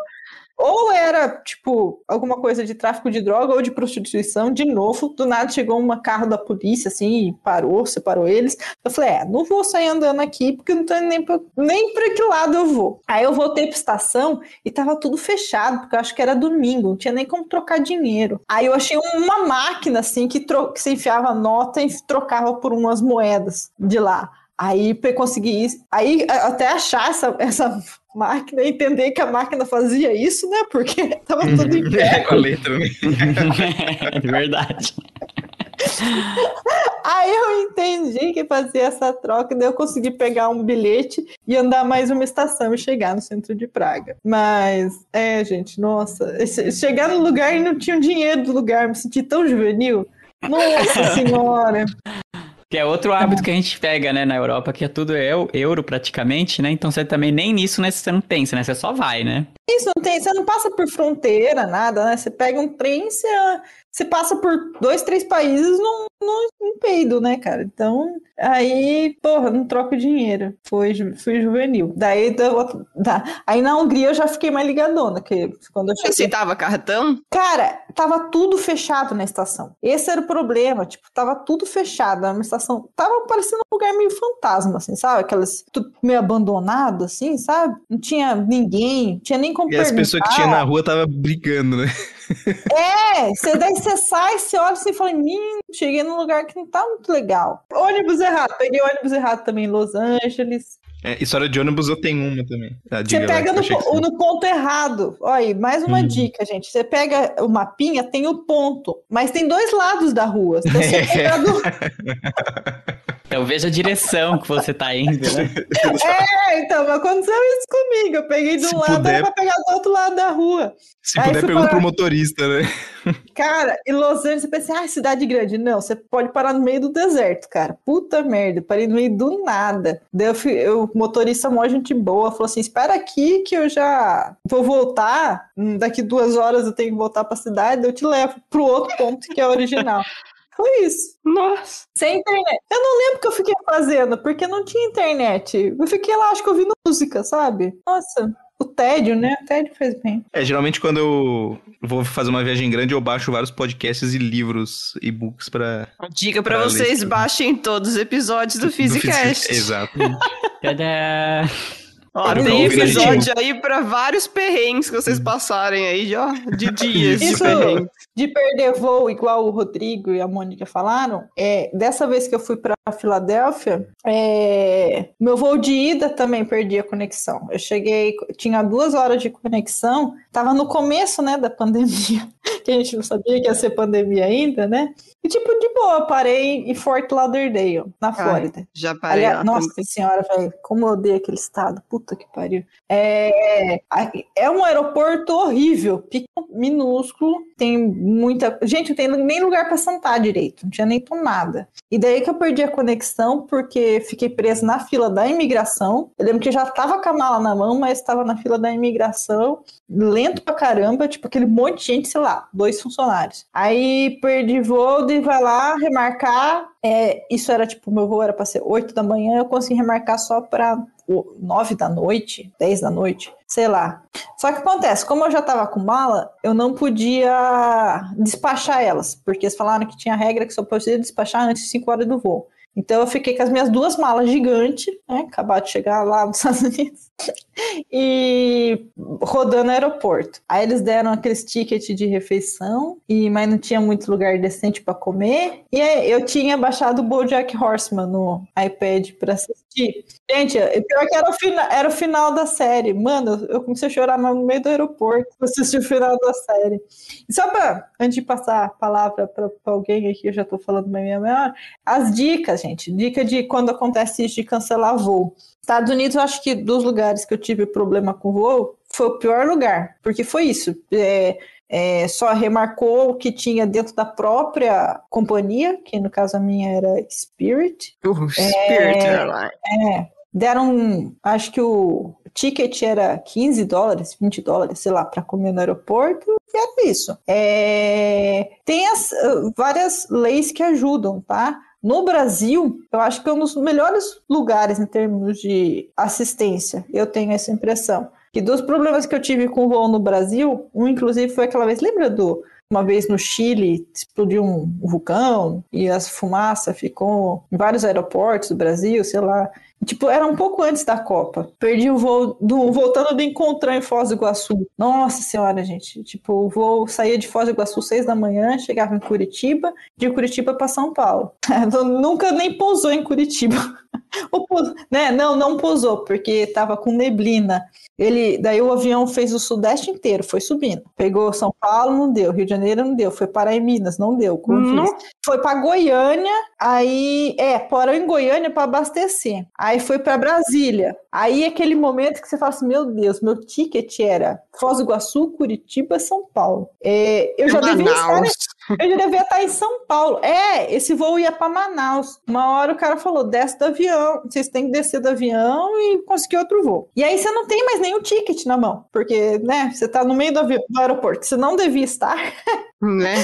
Ou era, tipo, alguma coisa de tráfico de droga ou de prostituição, de novo, do nada chegou um carro da polícia, assim, e parou, separou eles. Eu falei, é, não vou sair andando aqui, porque não tô nem pra, nem pra que lado eu vou. Aí eu voltei pra estação e tava tudo fechado, porque eu acho que era domingo, não tinha nem como trocar dinheiro. Aí eu achei uma máquina, assim, que, tro que você enfiava nota e trocava por umas moedas de lá. Aí consegui aí até achar essa, essa máquina e entender que a máquina fazia isso, né? Porque tava tudo em pé.
É, com a letra.
é verdade.
Aí eu entendi que fazia essa troca, daí eu consegui pegar um bilhete e andar mais uma estação e chegar no centro de Praga. Mas, é, gente, nossa, chegar no lugar e não tinha dinheiro do lugar, me senti tão juvenil. Nossa senhora!
Que é outro hábito que a gente pega, né, na Europa, que é tudo euro praticamente, né? Então você também nem nisso né, você não pensa, né? Você só vai, né?
Isso, não tem, você não passa por fronteira, nada, né? Você pega um trem, você você passa por dois, três países num, num, num peido, né, cara? Então, aí, porra, não troco dinheiro. Foi, fui juvenil. Daí, da, da, aí na Hungria eu já fiquei mais ligadona, que quando eu
cheguei... Aceitava cartão?
Cara, tava tudo fechado na estação. Esse era o problema, tipo, tava tudo fechado. Uma estação, tava parecendo um lugar meio fantasma, assim, sabe? Aquelas, tudo meio abandonado, assim, sabe? Não tinha ninguém, tinha nem como
E as pessoas que tinha na rua tava brigando, né?
É, você, daí você sai, você olha assim e fala, Mim, cheguei num lugar que não tá muito legal. Ônibus errado, peguei ônibus errado também em Los Angeles.
É, história de ônibus eu tenho uma também.
Ah, você pega lá, no, no, ponto errado. Olha aí, mais uma hum. dica, gente. Você pega o mapinha, tem o ponto, mas tem dois lados da rua. Se você pegar do...
Veja a direção que você tá indo, né?
É, então, aconteceu isso comigo. Eu peguei de um lado puder, pra pegar do outro lado da rua.
Se Aí puder, pergunta para... pro motorista, né?
Cara, em Los Angeles, você pensa, ah, cidade grande. Não, você pode parar no meio do deserto, cara. Puta merda, parei no meio do nada. Daí eu, fui, eu o motorista, mó gente boa, falou assim: espera aqui que eu já vou voltar. Daqui duas horas eu tenho que voltar pra cidade, eu te levo pro outro ponto que é original. Foi isso.
Nossa.
Sem internet. Eu não lembro o que eu fiquei fazendo, porque não tinha internet. Eu fiquei lá, acho que ouvindo música, sabe? Nossa. O tédio, né? O tédio fez bem.
É, geralmente quando eu vou fazer uma viagem grande, eu baixo vários podcasts e livros, e-books pra.
Dica pra, pra vocês: ler. baixem todos os episódios do Physicast.
Exato.
Tadã!
Ó, tem episódio aí para vários perrengues que vocês passarem aí, de, ó, de dias
Isso, de perrengues. De perder voo, igual o Rodrigo e a Mônica falaram, é, dessa vez que eu fui para Filadélfia, é, meu voo de ida também perdi a conexão. Eu cheguei, tinha duas horas de conexão, tava no começo, né, da pandemia, que a gente não sabia que ia ser pandemia ainda, né? E tipo, de boa, parei em Fort Lauderdale, na Flórida. Ai,
já parei Aliás,
Nossa também. senhora, velho, como eu odeio aquele estado. Puta que pariu. É, é um aeroporto horrível, minúsculo, tem muita... Gente, não tem nem lugar para sentar direito, não tinha nem tomada. E daí que eu perdi a conexão, porque fiquei presa na fila da imigração. Eu lembro que já tava com a mala na mão, mas estava na fila da imigração. Lento pra caramba, tipo aquele monte de gente, sei lá, dois funcionários. Aí perdi voo e vai lá remarcar. É, isso era tipo, meu voo era para ser 8 da manhã, eu consegui remarcar só para 9 da noite, 10 da noite, sei lá. Só que acontece, como eu já tava com mala, eu não podia despachar elas, porque eles falaram que tinha regra que só podia despachar antes de 5 horas do voo. Então eu fiquei com as minhas duas malas gigantes, né? Acabar de chegar lá nos Estados Unidos. E rodando aeroporto. Aí eles deram aqueles tickets de refeição, e mas não tinha muito lugar decente para comer. E eu tinha baixado o BoJack Horseman no iPad para assistir. Gente, pior que era o, final, era o final da série. Mano, eu comecei a chorar no meio do aeroporto pra assistir o final da série. E só pra, antes de passar a palavra para alguém aqui, eu já tô falando bem minha melhor, as dicas, gente. Dica de quando acontece isso de cancelar voo. Estados Unidos, eu acho que dos lugares que eu tive problema com voo, foi o pior lugar, porque foi isso. É, é, só remarcou o que tinha dentro da própria companhia, que no caso a minha era Spirit.
Uh, Spirit
é, É, deram, acho que o ticket era 15 dólares, 20 dólares, sei lá, para comer no aeroporto, e era isso. É, tem as, várias leis que ajudam, tá? No Brasil, eu acho que é um dos melhores lugares em termos de assistência. Eu tenho essa impressão. Que dos problemas que eu tive com o voo no Brasil, um inclusive foi aquela vez, lembra do uma vez no Chile explodiu um vulcão e a fumaça ficou em vários aeroportos do Brasil, sei lá. Tipo, era um pouco antes da Copa. Perdi o voo do, voltando do Encontrão em Foz do Iguaçu. Nossa senhora, gente. Tipo, o voo saía de Foz do Iguaçu seis da manhã, chegava em Curitiba, de Curitiba para São Paulo. Nunca nem pousou em Curitiba. né? Não, não pousou, porque estava com neblina. Ele, daí o avião fez o sudeste inteiro, foi subindo. Pegou São Paulo, não deu. Rio de Janeiro não deu. Foi para em Minas, não deu. Hum. Foi para Goiânia, aí é, parou em Goiânia para abastecer. Aí foi para Brasília. Aí aquele momento que você fala assim, meu Deus, meu ticket era Foz do Iguaçu, Curitiba, São Paulo. É, eu já devia estar, já devia estar em São Paulo. É, esse voo ia para Manaus. Uma hora o cara falou, desce do avião, vocês têm que descer do avião e conseguir outro voo. E aí você não tem mais nenhum ticket na mão, porque, né, você tá no meio do, avião, do aeroporto, você não devia estar.
Né?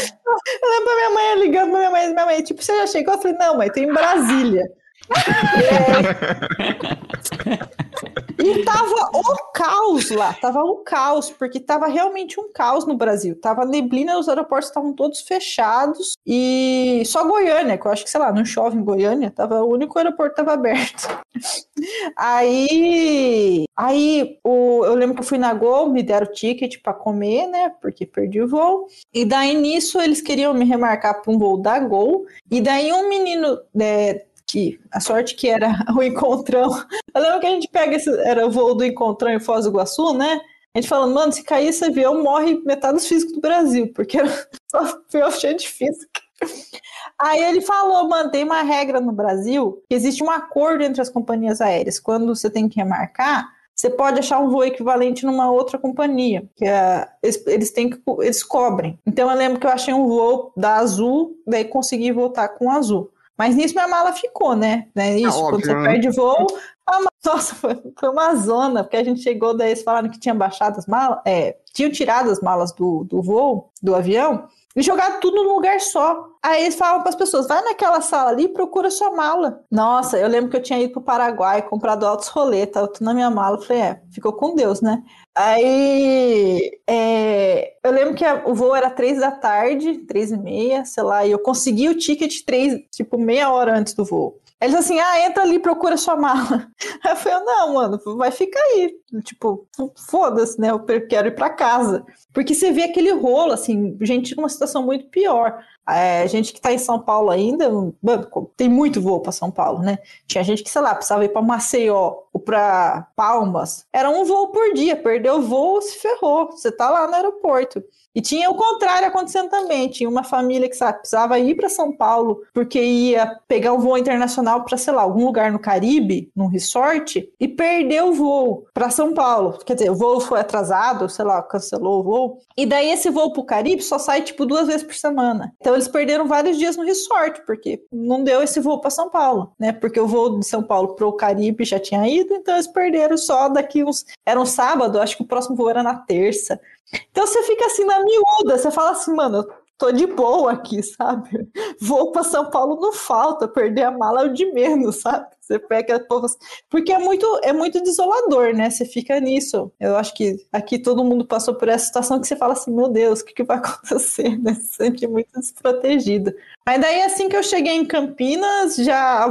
Eu lembro da minha mãe ligando pra minha mãe, minha mãe, tipo, você já chegou? Eu falei, não, mãe, tô em Brasília. E tava o caos lá, tava o caos, porque tava realmente um caos no Brasil. Tava neblina, os aeroportos estavam todos fechados e só Goiânia, que eu acho que, sei lá, não chove em Goiânia, tava, o único aeroporto tava aberto. Aí, aí o, eu lembro que eu fui na Gol, me deram ticket para comer, né, porque perdi o voo. E daí nisso eles queriam me remarcar para um voo da Gol. E daí um menino né, que a sorte que era o encontrão. Eu lembro que a gente pega esse, era o voo do encontrão em Foz do Iguaçu, né? A gente falando, mano, se cair esse avião, morre metade dos físicos do Brasil, porque era só avião cheio de física. Aí ele falou, mano, tem uma regra no Brasil que existe um acordo entre as companhias aéreas. Quando você tem que remarcar, você pode achar um voo equivalente numa outra companhia, que é, eles, eles têm que eles cobrem. Então eu lembro que eu achei um voo da Azul, daí consegui voltar com Azul. Mas nisso minha mala ficou, né? né isso, é quando você né? perde voo. Nossa, foi, uma zona, porque a gente chegou, daí eles falaram que tinham baixado as malas, é, tinham tirado as malas do, do voo, do avião, e jogado tudo num lugar só. Aí eles falavam para as pessoas: vai naquela sala ali e procura sua mala. Nossa, eu lembro que eu tinha ido para o Paraguai, comprado altos rolê, tava tudo na minha mala. Eu falei: é, ficou com Deus, né? Aí é, eu lembro que a, o voo era três da tarde, três e meia, sei lá, e eu consegui o ticket três, tipo, meia hora antes do voo. Eles assim, ah, entra ali, procura sua mala. Aí eu falei, não, mano, vai ficar aí. Tipo, foda-se, né? Eu quero ir para casa. Porque você vê aquele rolo, assim, gente numa situação muito pior. É, gente que tá em São Paulo ainda, tem muito voo para São Paulo, né? Tinha gente que, sei lá, precisava ir para Maceió ou para Palmas. Era um voo por dia, perdeu o voo, se ferrou. Você tá lá no aeroporto. E tinha o contrário acontecendo também. Tinha uma família que sabe, precisava ir para São Paulo porque ia pegar um voo internacional para, sei lá, algum lugar no Caribe, num resort, e perdeu o voo para São Paulo. Quer dizer, o voo foi atrasado, sei lá, cancelou o voo. E daí esse voo para o Caribe só sai tipo duas vezes por semana. Então eles perderam vários dias no resort porque não deu esse voo para São Paulo, né? Porque o voo de São Paulo para o Caribe já tinha ido, então eles perderam só daqui uns. Era um sábado, acho que o próximo voo era na terça. Então você fica assim na miúda, você fala assim, mano, eu tô de boa aqui, sabe? Vou para São Paulo não falta, perder a mala é o de menos, sabe? Você pega porque é muito é muito desolador, né? Você fica nisso. Eu acho que aqui todo mundo passou por essa situação que você fala assim, meu Deus, o que, que vai acontecer? Né? Você se sente muito desprotegido. Mas daí assim que eu cheguei em Campinas, já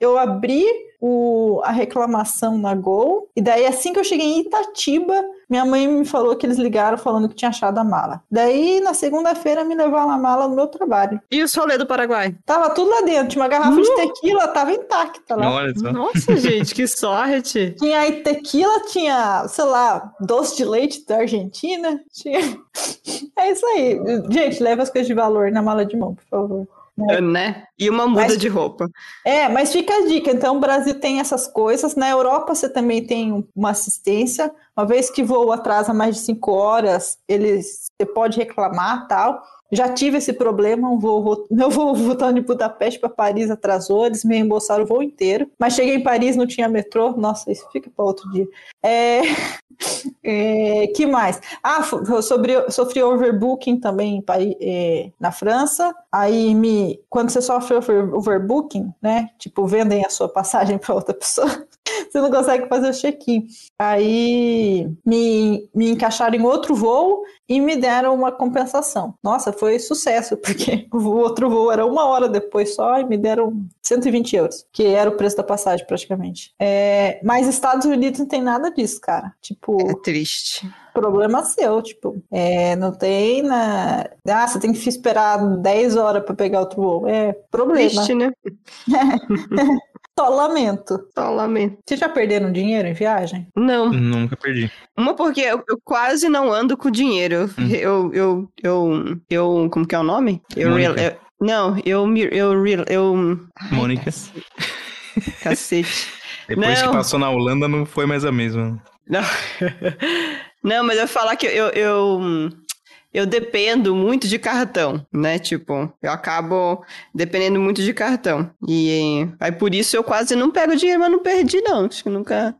eu abri o, a reclamação na Gol. E daí, assim que eu cheguei em Itatiba, minha mãe me falou que eles ligaram falando que tinha achado a mala. Daí, na segunda-feira, me levaram a mala no meu trabalho.
E o solê do Paraguai?
Tava tudo lá dentro. Tinha uma garrafa uh! de tequila, tava intacta lá.
Nossa, gente, que sorte!
Tinha aí tequila, tinha, sei lá, doce de leite da Argentina. Tinha... É isso aí. Gente, leva as coisas de valor na mala de mão, por favor.
Né? né? E uma muda mas, de roupa.
É, mas fica a dica. Então, o Brasil tem essas coisas. Na Europa, você também tem uma assistência. Uma vez que voo atrasa mais de cinco horas, eles, você pode reclamar tal. Já tive esse problema, um voo, meu voo voltando de Budapeste para Paris atrasou, eles me reembolsaram o voo inteiro. Mas cheguei em Paris, não tinha metrô. Nossa, isso fica para outro dia. É... É, que mais? Ah, sobre, sofri overbooking também é, na França. Aí me, quando você sofre overbooking, né? Tipo, vendem a sua passagem para outra pessoa, você não consegue fazer o check-in. Aí me, me encaixaram em outro voo e me deram uma compensação. Nossa, foi sucesso, porque o outro voo era uma hora depois só e me deram 120 euros, que era o preço da passagem praticamente. É, mas Estados Unidos não tem nada disso, cara. Tipo.
É triste
problema seu, tipo, é, não tem na. Ah, você tem que esperar 10 horas para pegar outro voo. É problema.
Triste, né?
Só lamento.
Só lamento.
Vocês já perderam dinheiro em viagem?
Não.
Nunca perdi.
Uma porque eu, eu quase não ando com dinheiro. Hum. Eu, eu, eu, eu, como que é o nome? Eu, real, eu não, eu, eu, eu, eu
Mônica.
Cacete.
Depois não. que passou na Holanda, não foi mais a mesma.
Não. não, mas eu falar que eu, eu eu dependo muito de cartão, né? Tipo, eu acabo dependendo muito de cartão. E aí por isso eu quase não pego dinheiro, mas não perdi, não. Acho que nunca.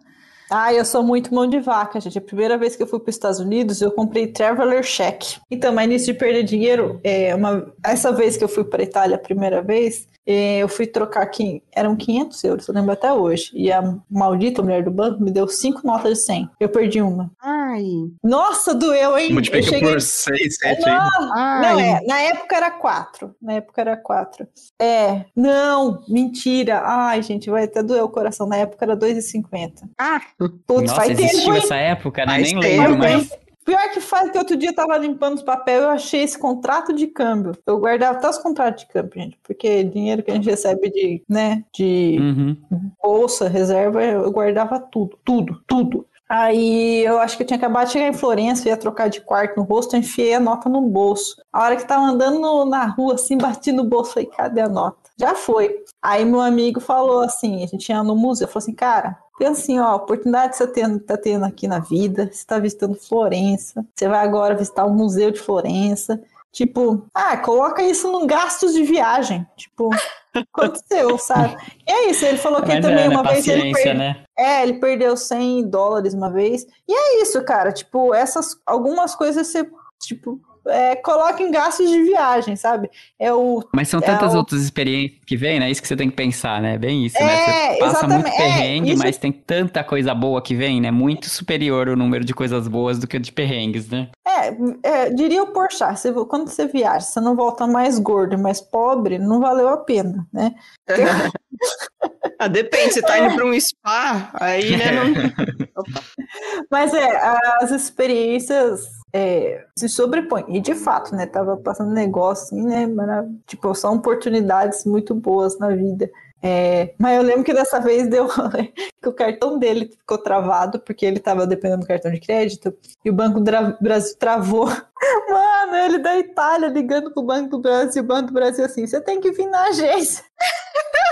Ah, eu sou muito mão de vaca, gente. A primeira vez que eu fui para os Estados Unidos, eu comprei Traveler Check. Então, mas nisso de perder dinheiro, é uma... essa vez que eu fui para Itália a primeira vez, eu fui trocar aqui, eram 500 euros, eu lembro até hoje. E a maldita mulher do banco me deu cinco notas de 100. Eu perdi uma.
Ai.
Nossa, doeu, hein?
Multiplica cheguei... por 6, 7.
Não, não, é. Na época era 4. Na época era 4. É. Não, mentira. Ai, gente, vai até doer o coração. Na época era 2,50.
Ah.
Putz, Nossa, faz existiu tempo, essa época, né? Nem lembro mais.
Pior que faz que outro dia eu tava limpando os papéis, eu achei esse contrato de câmbio. Eu guardava até os contratos de câmbio, gente, porque dinheiro que a gente recebe de, né, de uhum. bolsa, reserva, eu guardava tudo, tudo, tudo. Aí eu acho que eu tinha acabado de chegar em Florença, ia trocar de quarto no rosto, eu enfiei a nota no bolso. A hora que tava andando no, na rua, assim, bati no bolso, falei, cadê a nota? Já foi. Aí meu amigo falou assim, a gente ia no museu, falou assim, cara, Pensa assim, ó, a oportunidade que você está tá tendo aqui na vida, você está visitando Florença, você vai agora visitar o Museu de Florença. Tipo, ah, coloca isso num gastos de viagem. Tipo, aconteceu, sabe? E é isso, ele falou que Mas também é, uma vez ele perdeu. Né? É, ele perdeu 100 dólares uma vez. E é isso, cara. Tipo, essas algumas coisas você, tipo, é, coloca em gastos de viagem, sabe? É o,
Mas são
é
tantas
o...
outras experiências que vem, né? Isso que você tem que pensar, né? Bem isso, é, né? Você passa exatamente. muito é, perrengue, é, isso... mas tem tanta coisa boa que vem, né? Muito superior o número de coisas boas do que de perrengues, né?
É, é diria o Porchat, você, quando você viaja, você não volta mais gordo, mais pobre, não valeu a pena, né?
Ah, depende, você tá indo pra um spa, aí, né, não...
Mas é, as experiências é, se sobrepõem. E de fato, né? Tava passando negócio assim, né? Marav tipo, são oportunidades muito boas na vida. É, mas eu lembro que dessa vez deu que o cartão dele ficou travado porque ele estava dependendo do cartão de crédito e o Banco do Brasil travou. Mano, ele da Itália ligando pro Banco do Brasil, o Banco do Brasil assim, você tem que vir na agência.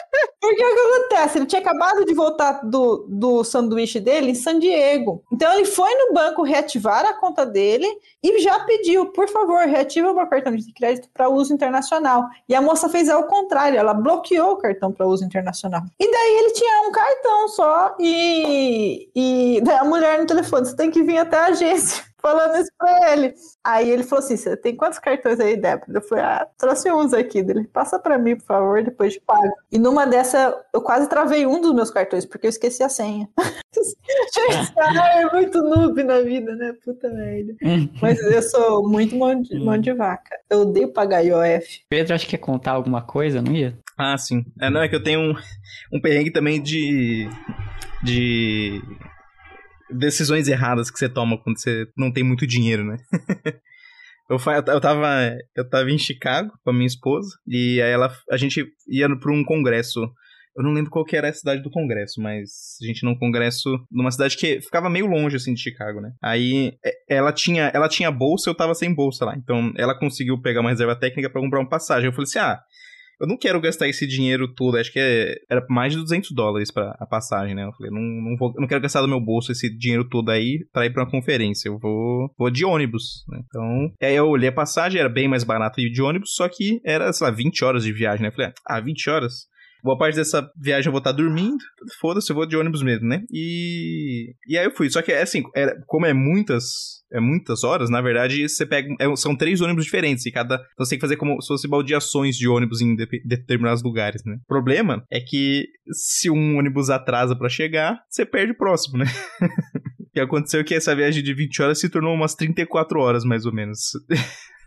Porque o que acontece? Ele tinha acabado de voltar do, do sanduíche dele em San Diego. Então ele foi no banco reativar a conta dele e já pediu, por favor, reativa o meu cartão de crédito para uso internacional. E a moça fez ao contrário, ela bloqueou o cartão para uso internacional. E daí ele tinha um cartão só e, e daí a mulher no telefone, você tem que vir até a agência falando isso pra ele. Aí ele falou assim: Você tem quantos cartões aí, Débora? Eu falei: Ah, trouxe uns aqui. Ele passa pra mim, por favor, depois de pago. E numa dessa, eu quase travei um dos meus cartões, porque eu esqueci a senha. é muito noob na vida, né? Puta merda. Mas eu sou muito mão de, mão de vaca. Eu odeio pagar IOF.
Pedro, acho que quer contar alguma coisa, não ia?
Ah, sim. É, não, é que eu tenho um, um perrengue também de. de decisões erradas que você toma quando você não tem muito dinheiro, né? eu, eu, tava, eu tava em Chicago com a minha esposa e aí ela, a gente ia para um congresso. Eu não lembro qual que era a cidade do congresso, mas a gente num congresso numa cidade que ficava meio longe assim de Chicago, né? Aí ela tinha, ela tinha bolsa, eu tava sem bolsa lá. Então ela conseguiu pegar uma reserva técnica para comprar uma passagem. Eu falei assim: "Ah, eu não quero gastar esse dinheiro todo, acho que é, era mais de 200 dólares para a passagem, né? Eu falei, não, não, vou, não quero gastar do meu bolso esse dinheiro todo aí para ir para uma conferência, eu vou, vou de ônibus, né? Então, aí eu olhei a passagem, era bem mais barato ir de ônibus, só que era, sei lá, 20 horas de viagem, né? Eu falei, ah, 20 horas? Boa parte dessa viagem eu vou estar dormindo. Foda-se, eu vou de ônibus mesmo, né? E. E aí eu fui. Só que, assim, era, como é muitas. É muitas horas, na verdade, você pega. É, são três ônibus diferentes. E cada. Então você tem que fazer como se fosse baldeações de ônibus em de, determinados lugares, né? O problema é que se um ônibus atrasa para chegar, você perde o próximo, né? o que aconteceu é que essa viagem de 20 horas se tornou umas 34 horas, mais ou menos.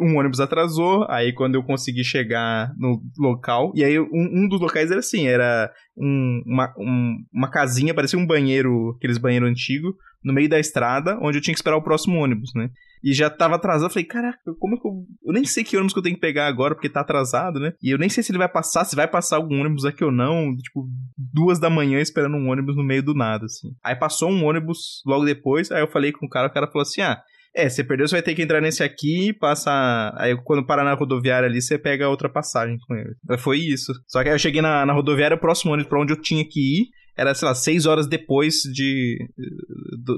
um ônibus atrasou, aí quando eu consegui chegar no local, e aí um, um dos locais era assim, era um, uma, um, uma casinha, parecia um banheiro, aqueles banheiro antigo, no meio da estrada, onde eu tinha que esperar o próximo ônibus, né? E já tava atrasado, falei, caraca, como que eu... Eu nem sei que ônibus que eu tenho que pegar agora, porque tá atrasado, né? E eu nem sei se ele vai passar, se vai passar algum ônibus aqui ou não, tipo, duas da manhã esperando um ônibus no meio do nada, assim. Aí passou um ônibus logo depois, aí eu falei com o cara, o cara falou assim, ah... É, você perdeu, você vai ter que entrar nesse aqui, passa. Aí quando parar na rodoviária ali, você pega outra passagem com ele. Foi isso. Só que aí eu cheguei na, na rodoviária, o próximo ônibus pra onde eu tinha que ir era, sei lá, seis horas depois de,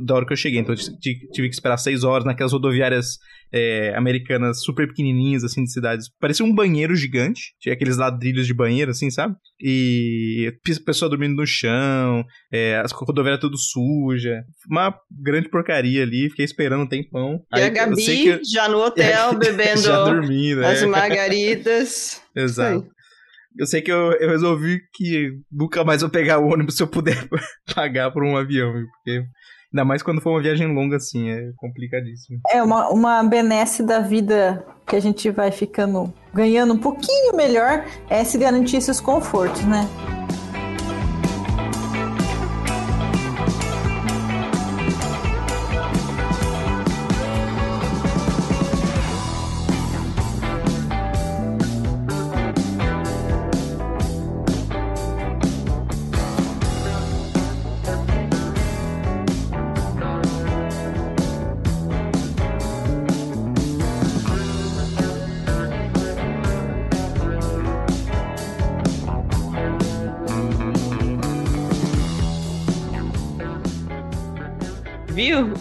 da hora que eu cheguei. Então eu tive que esperar seis horas naquelas rodoviárias é, americanas super pequenininhas, assim, de cidades. Parecia um banheiro gigante. Tinha aqueles ladrilhos de banheiro, assim, sabe? E pessoa dormindo no chão, é, as rodoviárias tudo suja. Uma grande porcaria ali. Fiquei esperando um tempão.
E Aí, a Gabi que... já no hotel, bebendo dormindo, as é. margaritas.
Exato. Eu sei que eu, eu resolvi que nunca mais vou pegar o ônibus se eu puder pagar por um avião, porque Ainda mais quando for uma viagem longa assim, é complicadíssimo.
É uma, uma benesse da vida que a gente vai ficando ganhando um pouquinho melhor é se garantir esses confortos, né?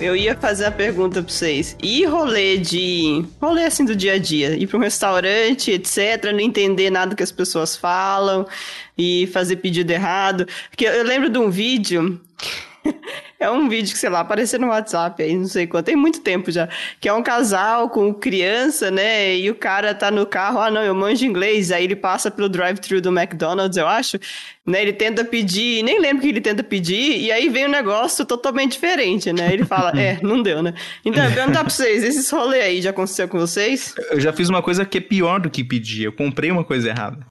Eu ia fazer a pergunta pra vocês. E rolê de. rolê assim do dia a dia? Ir pra um restaurante, etc., não entender nada que as pessoas falam e fazer pedido errado. Porque eu lembro de um vídeo. É um vídeo que, sei lá, apareceu no WhatsApp aí, não sei quanto, tem muito tempo já. Que é um casal com criança, né? E o cara tá no carro, ah, não, eu manjo inglês. Aí ele passa pelo drive-thru do McDonald's, eu acho. Né, ele tenta pedir, nem lembro o que ele tenta pedir, e aí vem um negócio totalmente diferente, né? Ele fala, é, não deu, né? Então, eu perguntar pra vocês, esses rolês aí já aconteceu com vocês?
Eu já fiz uma coisa que é pior do que pedir, eu comprei uma coisa errada.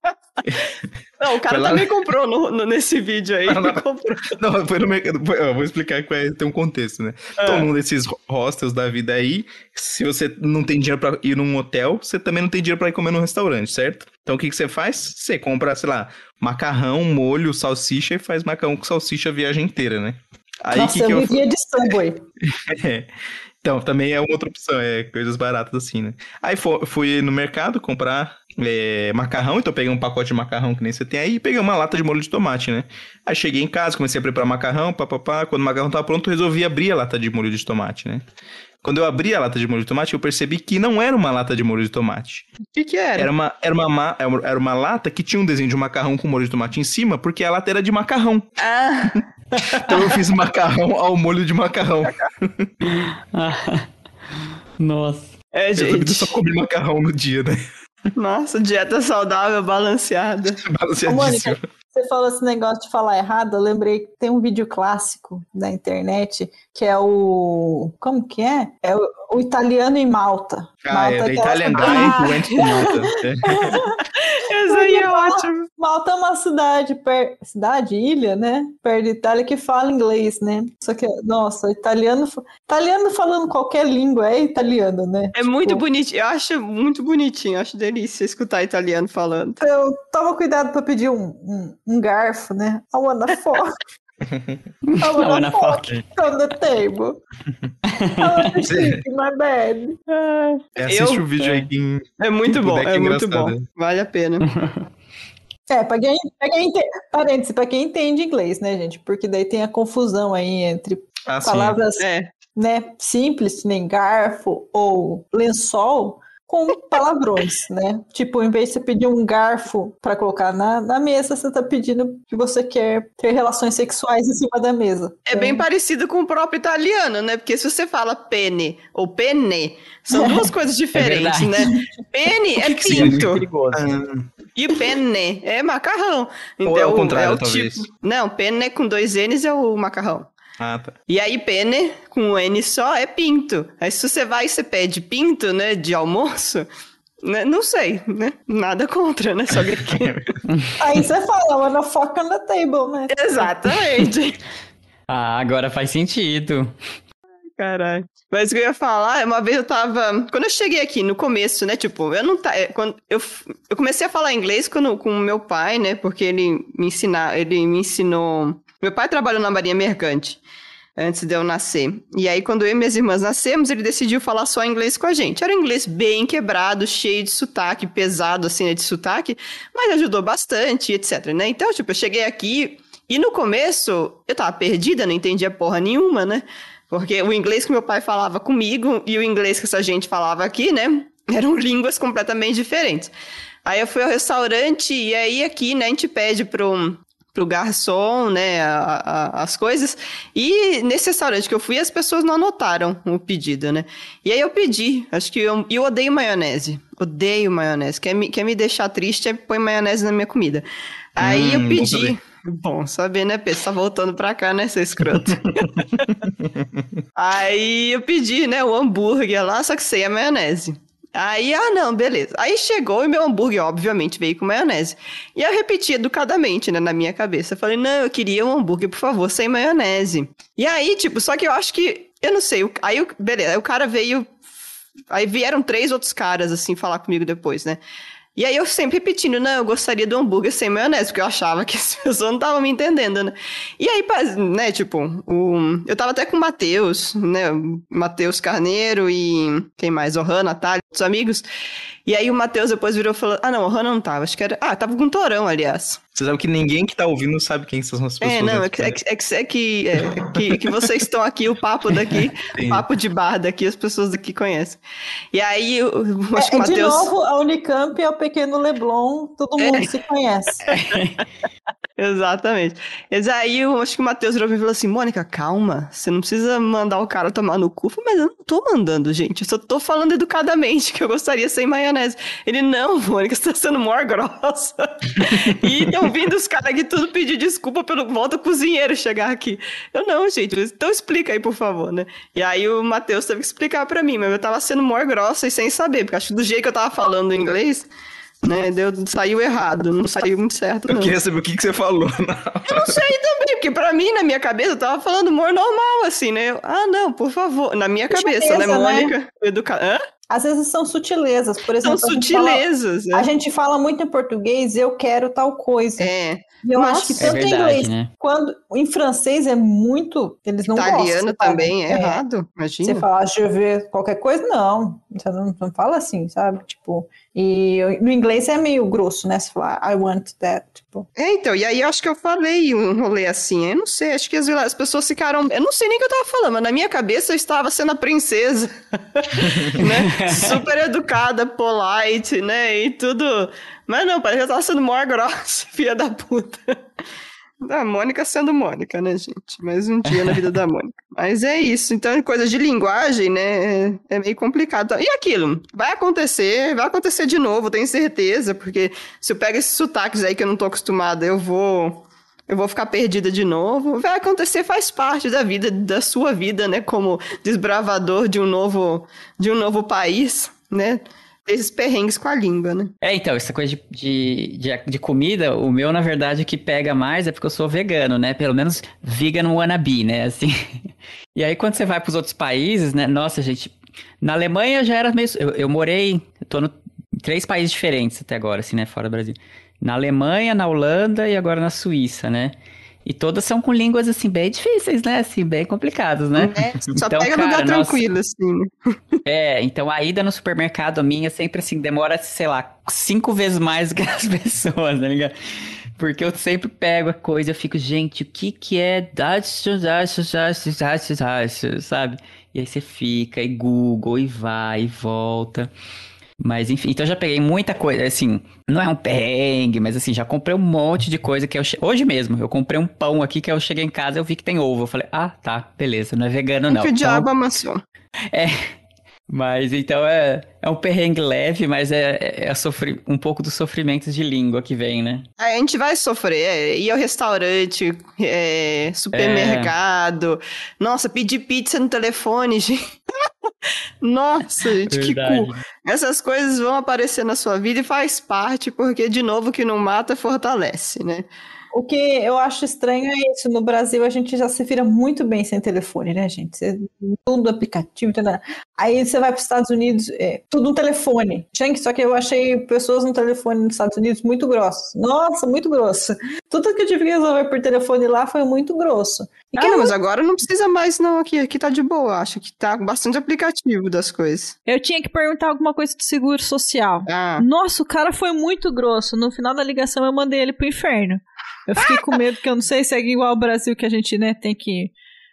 Não, o cara
lá-
também comprou no- no- nesse vídeo aí.
Não, não.
Comprou.
Não, foi no mercado. foi- eu vou explicar que vai ter um contexto, né? Então, num desses hostels da vida aí, se você não tem dinheiro pra ir num hotel, você também não tem dinheiro pra ir comer num restaurante, certo? Então, o que, que você faz? Você compra, sei lá, macarrão, molho, salsicha e faz macarrão com salsicha a viagem inteira, né? Aí,
Nossa,
que que
eu
eu
vivia de Subway.
É. Então, também é uma outra opção, é coisas baratas assim, né? Aí fui no mercado comprar é, macarrão, então peguei um pacote de macarrão que nem você tem aí e peguei uma lata de molho de tomate, né? Aí cheguei em casa, comecei a preparar macarrão, papapá. Quando o macarrão tava pronto, eu resolvi abrir a lata de molho de tomate, né? Quando eu abri a lata de molho de tomate, eu percebi que não era uma lata de molho de tomate.
O que que era?
Era uma, era, uma, ma- era uma lata que tinha um desenho de macarrão com molho de tomate em cima, porque a lata era de macarrão.
Ah,
Então eu fiz macarrão ao molho de macarrão.
Nossa.
é, gente.
só comi macarrão no dia, né?
Nossa, dieta saudável, balanceada.
Ô,
Balanceadíssimo.
Mônica, você falou esse negócio de falar errado, eu lembrei que tem um vídeo clássico da internet que é o. Como que é? É o, o italiano em Malta.
Ah, é,
Malta
The
que ela-
Italian Guy went to Malta.
Isso aí é ótimo.
Malta é uma cidade, per... cidade, ilha, né? Perto da Itália que fala inglês, né? Só que, nossa, italiano, italiano falando qualquer língua é italiano, né?
É muito
Tipo,
bonitinho. Eu acho muito bonitinho. Acho delícia escutar italiano falando.
Eu toma cuidado para pedir um, um, um garfo, né? I wanna fork. I
wanna
fork from the table. I wanna shit my bed.
É, assiste
Eu-
o vídeo aí em...
É muito
Quem
bom,
puder, que
é muito bom. Vale a pena.
É, pra quem, pra quem entende, parênteses, pra quem entende inglês, né, gente? Porque daí tem a confusão aí entre
Ah, sim.
palavras
É.
né, simples, que nem garfo ou lençol, com palavrões, né? Tipo, em vez de você pedir um garfo para colocar na, na mesa, você tá pedindo que você quer ter relações sexuais em cima da mesa.
É bem parecido com o próprio italiano, né? Porque se você fala pene ou pene, são duas coisas diferentes,
verdade.
né? Pene é pinto.
Ah,
e penne é macarrão.
Ou é o contrário,
o
talvez.
tipo. Não, penne com dois N's é o macarrão.
Ah, tá.
E aí, pene, com um N só, é pinto. Aí, se você vai e você pede pinto, né, de almoço, né, não sei, né? Nada contra, né? Só que...
Aí você fala, wanna fuck on the table, né?
Exatamente.
Ah, agora faz sentido.
Caralho. Mas o que eu ia falar, uma vez eu tava. Quando eu cheguei aqui no começo, né? Tipo, eu não tá. Quando eu, eu comecei a falar inglês quando, com o meu pai, né? Porque ele me ensinar, ele me ensinou. Meu pai trabalhou na Marinha Mercante antes de eu nascer. E aí, quando eu e minhas irmãs nascemos, ele decidiu falar só inglês com a gente. Era um inglês bem quebrado, cheio de sotaque, pesado, assim, né, de sotaque, mas ajudou bastante, etc, né? Então, tipo, eu cheguei aqui e no começo eu tava perdida, não entendia porra nenhuma, né? Porque o inglês que meu pai falava comigo e o inglês que essa gente falava aqui, né? Eram línguas completamente diferentes. Aí eu fui ao restaurante e aí aqui, né, a gente pede pro, pro garçom, né, a- a- as coisas. E nesse restaurante que eu fui, as pessoas não anotaram o pedido, né? E aí eu pedi, acho que eu, eu odeio maionese. Odeio maionese. Quer me, quer me deixar triste, é põe maionese na minha comida. Aí
Hum,
eu pedi. Bom saber, né, Pedro? Você tá voltando pra cá, né, seu escroto? Aí eu pedi, né, o hambúrguer lá, só que sem a maionese. Aí, ah, não, beleza. Aí chegou e meu hambúrguer, obviamente, veio com maionese. E eu repeti educadamente, né, na minha cabeça. Eu falei, não, eu queria um hambúrguer, por favor, sem maionese. E aí, tipo, só que eu acho que, eu não sei, aí, beleza, aí o cara veio, aí vieram três outros caras, assim, falar comigo depois, né. E aí eu sempre repetindo, não, eu gostaria do hambúrguer sem maionese, porque eu achava que as pessoas não estavam me entendendo, né? E aí, né, tipo, o... eu tava até com o Matheus, né, Matheus Carneiro e quem mais? O Han, Natália, outros amigos. E aí o Matheus depois virou e falou, ah, não, o Han não tava, acho que era... Ah, tava com o Torão, aliás.
Você sabe que ninguém que tá ouvindo sabe quem são as pessoas.
É, não,
né?
é que, é que, é que, é que, é que, vocês estão aqui, o papo daqui, o papo de bar daqui, as pessoas daqui conhecem. E aí, eu, eu acho que
É,
o
de
Matheus...
novo, a Unicamp é o pequeno Leblon, todo mundo
É.
se conhece.
Exatamente. Mas aí eu acho que o Matheus virou e falou assim: Mônica, calma, você não precisa mandar o cara tomar no cu. Mas eu não tô mandando, gente. Eu só tô falando educadamente que eu gostaria sem maionese. Ele, não, Mônica, você tá sendo maior grossa. e estão vindo os caras aqui tudo pedir desculpa pelo volta cozinheiro chegar aqui. Eu, não, gente, então explica aí, por favor, né? E aí o Matheus teve que explicar pra mim, mas eu tava sendo maior grossa e sem saber, porque acho que do jeito que eu tava falando inglês. Né? Deu, saiu errado, não saiu muito certo,
Eu
não.
queria saber o que, que você falou.
Eu não sei também, porque pra mim, na minha cabeça, eu tava falando humor normal, assim, né? Eu, ah, não, por favor. Na minha cabeça, né,
Sutileza, né?
Mônica? Educa... Hã?
Às vezes são sutilezas, por
São
exemplo. a gente fala-
sutilezas.
A gente fala muito em português, eu quero tal coisa.
É,
E eu
Nossa,
acho que
É
tanto em
verdade,
inglês
né?
quando em francês é muito. Eles não
italiano
gostam.
também é,
É.
errado,
Você
imagina.
fala, je veux qualquer coisa, não. Você não, não fala assim, sabe? Tipo, e no inglês é meio grosso, né? Você fala, I want that. Tipo,
É, então, e aí eu acho que eu falei um rolê assim, eu não sei, acho que as, as pessoas ficaram, eu não sei nem o que eu tava falando, mas na minha cabeça eu estava sendo a princesa, né, super educada, polite, né, e tudo, mas não, parece que eu tava sendo maior grossa, filha da puta. Da Mônica sendo Mônica, né, gente? Mais um dia na vida da Mônica. Mas é isso. Então, coisa de linguagem, né? É, é meio complicado. E aquilo? Vai acontecer, vai acontecer de novo, tenho certeza, porque se eu pego esses sotaques aí que eu não tô acostumada, eu vou. Eu vou ficar perdida de novo. Vai acontecer, faz parte da vida, da sua vida, né? Como desbravador de um novo, de um novo país, né? Esses perrengues com a língua, né?
É, então, essa coisa de, de, de, de comida, o meu, na verdade, que pega mais é porque eu sou vegano, né? Pelo menos vegan wannabe, né? Assim. E aí, quando você vai para os outros países, né? Nossa, gente, na Alemanha já era meio. Eu, eu morei, eu tô no, em três países diferentes até agora, assim, né? Fora do Brasil. Na Alemanha, na Holanda e agora na Suíça, né? E todas são com línguas, assim, bem difíceis, né? Assim, bem complicadas, né?
É, só
Então,
pega
cara,
lugar
nossa.
tranquilo, assim.
É, então a ida no supermercado a minha sempre assim demora, sei lá, cinco vezes mais que as pessoas, tá ligado? Porque eu sempre pego a coisa eu fico, gente, o que que é sabe? E aí você fica e Google e vai e volta. Mas enfim, então eu já peguei muita coisa, assim, não é um perrengue, mas assim, já comprei um monte de coisa que eu... che- Hoje mesmo, eu comprei um pão aqui que eu cheguei em casa e eu vi que tem ovo. Eu falei, ah, tá, beleza, não é vegano não.
que o
Então-
diabo amassou.
mas então é, é um perrengue leve, mas é, é, é sofri- um pouco dos sofrimentos de língua que vem, né?
A gente vai sofrer, é, ir ao restaurante, é, supermercado. Nossa, pedir pizza no telefone, gente. Nossa, gente, que cu. Essas coisas vão aparecer na sua vida e faz parte, porque, de novo, que não mata fortalece, né?
O que eu acho estranho é isso. No Brasil, a gente já se vira muito bem sem telefone, né, gente? Você- tudo aplicativo, tudo. Aí você vai para os Estados Unidos, é, tudo no telefone. Gente, só que eu achei pessoas no telefone nos Estados Unidos muito grossos. Nossa, muito grosso. Tudo que eu tive que resolver por telefone lá foi muito grosso. E
Ah,
que
não, mas agora não precisa mais, não. Aqui, aqui tá de boa. Acho que tá bastante aplicativo das coisas.
Eu tinha que perguntar alguma coisa do seguro social.
Ah,
Nossa, o cara foi muito grosso. No final da ligação eu mandei ele pro inferno. Eu fiquei com medo que eu não sei se é igual ao Brasil que a gente, né, tem que.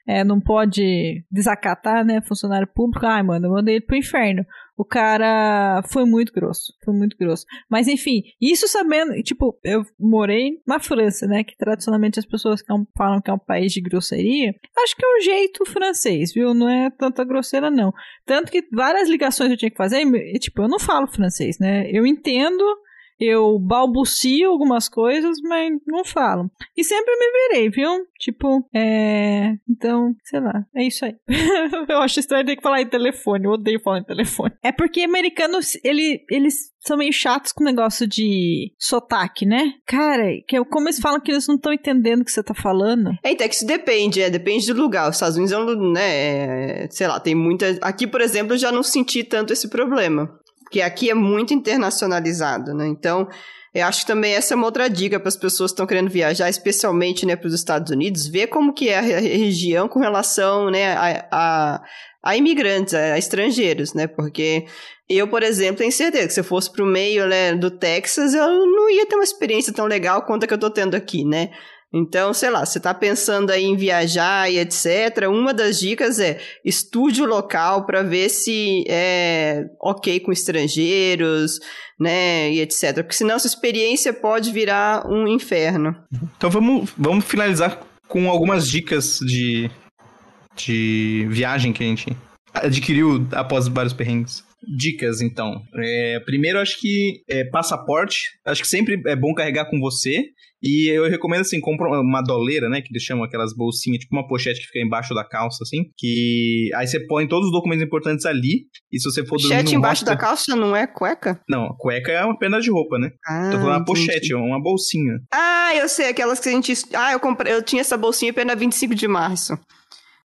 é, não pode desacatar, né, funcionário público. Ai, mano, eu mandei ele pro inferno. O cara foi muito grosso. Foi muito grosso. Mas enfim, isso sabendo, tipo, eu morei na França, né, que tradicionalmente as pessoas um- falam que é um país de grosseria. Acho que é o jeito francês, viu? Não é tanta grosseira, não. Tanto que várias ligações eu tinha que fazer, e, tipo, eu não falo francês, né? Eu entendo, eu balbucio algumas coisas, mas não falo. E sempre me virei, viu? Tipo, é. Então, sei lá, é isso aí. eu acho estranho ter que falar em telefone, eu odeio falar em telefone. É porque americanos, ele, eles são meio chatos com o negócio de sotaque, né? Cara, que eu- como eles falam que eles não estão entendendo o que você tá falando.
É, então, é que isso depende, é, depende do lugar. Os Estados Unidos é um, né, é, sei lá, tem muita... Aqui, por exemplo, eu já não senti tanto esse problema. Porque aqui é muito internacionalizado, né? Então, eu acho que também essa é uma outra dica para as pessoas que estão querendo viajar, especialmente, né, para os Estados Unidos, ver como que é a re- região com relação, né, a, a, a imigrantes, a, a estrangeiros, né? Porque eu, por exemplo, tenho certeza que se eu fosse pro meio né, do Texas, eu não ia ter uma experiência tão legal quanto a que eu tô tendo aqui, né? Então, sei lá, você tá pensando aí em viajar e etc. Uma das dicas é estude o local para ver se é ok com estrangeiros, né, e etc. Porque senão essa experiência pode virar um inferno.
Então vamos, vamos finalizar com algumas dicas de, de viagem que a gente adquiriu após vários perrengues. Dicas, então. É, primeiro, acho que é, passaporte. Acho que sempre é bom carregar com você. E eu recomendo, assim, compra uma doleira, né? Que eles chamam aquelas bolsinhas, tipo uma pochete que fica embaixo da calça, assim. Que aí você põe todos os documentos importantes ali. E se você for dormir
Pochete embaixo
hostel-
da calça não é cueca?
Não, cueca é uma pena de roupa, né?
Ah,
Tô falando uma pochete, é uma bolsinha.
Ah, eu sei, aquelas que a gente. Ah, eu comprei. Eu tinha essa bolsinha pena 25 de março.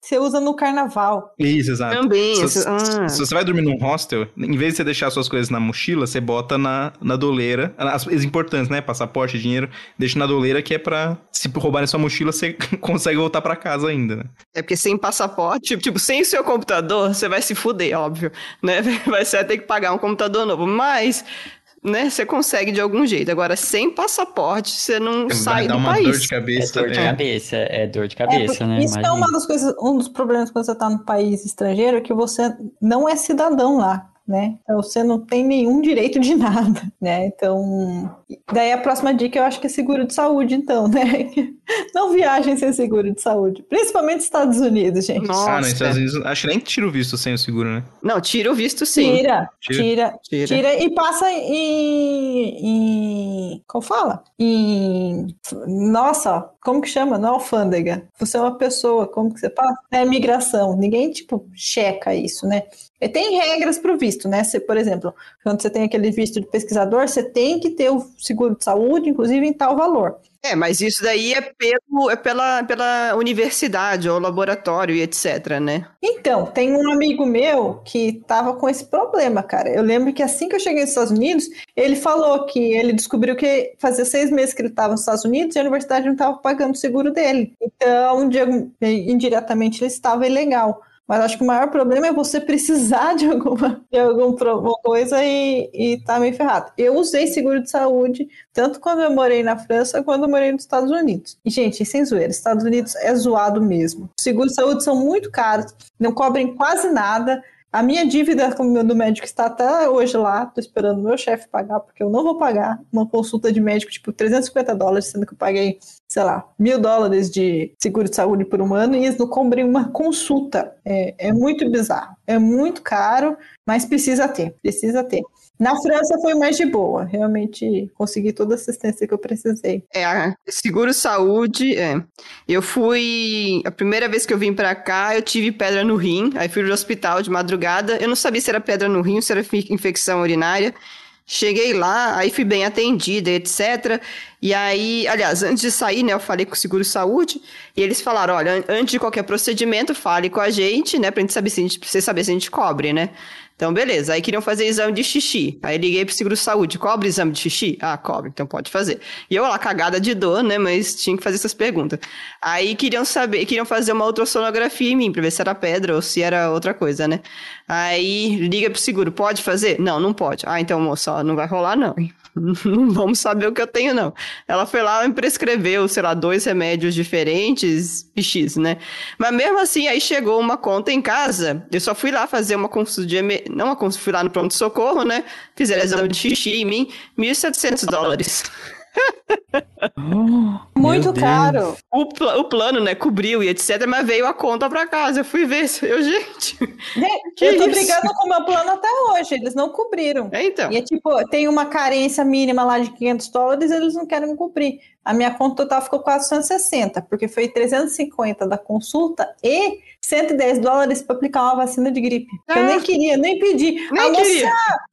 Você usa no carnaval.
Isso, exato.
Também.
Se,
ah.
se você vai dormir num hostel, em vez de você deixar suas coisas na mochila, você bota na, na doleira. As coisas importantes, né? Passaporte, dinheiro, deixa na doleira que é pra. Se roubarem sua mochila, você consegue voltar pra casa ainda, né?
É porque sem passaporte, tipo, tipo, sem o seu computador, você vai se fuder, óbvio, né? Vai, você vai ter que pagar um computador novo, mas, né, você consegue de algum jeito. Agora, sem passaporte, você não sai
vai dar
do
uma
país.
dor de
É
cabeça.
dor de
é.
cabeça, é dor de
É,
cabeça,
porque
né?
isso é
Imagina.
uma das coisas, um dos problemas quando você está no país estrangeiro, é que você não é cidadão lá, né? Então você não tem nenhum direito de nada, né? Então, daí a próxima dica eu acho que é seguro de saúde, então, né? Não viajem sem seguro de saúde, principalmente nos Estados Unidos, gente.
Nossa.
Ah, não, às vezes. Acho que nem tira o visto sem o seguro, né?
Não, tira o visto sim.
Tira,
Tira.
tira,
Tira.
tira e passa em, em. Como fala? Em. Nossa, como que chama? Não é alfândega. Você é uma pessoa, como que você passa? É migração. Ninguém, tipo, checa isso, né? E tem regras para o visto, né? Você, por exemplo, quando você tem aquele visto de pesquisador, você tem que ter o seguro de saúde, inclusive em tal valor.
É, mas isso daí é, pelo, é pela, pela universidade ou laboratório e etc, né?
Então, tem um amigo meu que tava com esse problema, cara. Eu lembro que assim que eu cheguei nos Estados Unidos, ele falou que ele descobriu que fazia seis meses que ele estava nos Estados Unidos e a universidade não estava pagando o seguro dele. Então, indiretamente, ele estava ilegal. Mas acho que o maior problema é você precisar de alguma, de alguma coisa e, e tá meio ferrado. Eu usei seguro de saúde tanto quando eu morei na França quanto eu morei nos Estados Unidos. E, gente, sem zoeira, Estados Unidos é zoado mesmo. Os seguros de saúde são muito caros, não cobrem quase nada. A minha dívida do médico está até hoje lá, tô esperando o meu chefe pagar, porque eu não vou pagar uma consulta de médico, tipo, 350 dólares, sendo que eu paguei, sei lá, mil dólares de seguro de saúde por um ano, e eles não cobrem uma consulta. É, é muito bizarro. É muito caro, mas precisa ter, precisa ter. Na França foi mais de boa, realmente consegui toda a assistência que eu precisei.
É, seguro saúde, é. Eu fui. A primeira vez que eu vim pra cá, eu tive pedra no rim. Aí fui no hospital de madrugada. Eu não sabia se era pedra no rim ou se era infecção urinária. Cheguei lá, aí fui bem atendida, etc. E aí, aliás, antes de sair, né, eu falei com o Seguro Saúde, e eles falaram, olha, an- antes de qualquer procedimento, fale com a gente, né, pra gente saber se a gente, você saber se a gente cobre, né. Então, beleza. Aí queriam fazer exame de xixi. Aí liguei pro Seguro Saúde. Cobre exame de xixi? Ah, cobre. Então pode fazer. E eu lá, cagada de dor, né? Mas tinha que fazer essas perguntas. Aí queriam saber, queriam fazer uma ultrassonografia em mim, pra ver se era pedra ou se era outra coisa, né? Aí liga pro seguro. Pode fazer? Não, não pode. Ah, então, moça, não vai rolar, não. Não vamos saber o que eu tenho, não. Ela foi lá e prescreveu, sei lá, dois remédios diferentes e X, né? Mas mesmo assim, aí chegou uma conta em casa. Eu só fui lá fazer uma consulta de. Não uma consulta, fui lá no pronto-socorro, né? Fizeram exame de xixi em mim, 1.700 dólares.
Muito caro.
O, pla- o plano, né, cobriu e etc, mas veio a conta pra casa. Eu fui ver, eu, gente. Que
eu tô
isso?
brigando com o meu plano até hoje, eles não cobriram.
É, então.
E é tipo, tem uma carência mínima lá de 500 dólares, eles não querem cumprir. A minha conta total ficou 460, porque foi 350 da consulta e 110 dólares para aplicar uma vacina de gripe. Eu
Ah.
nem queria, nem pedi.
Nem
a moça,
queria.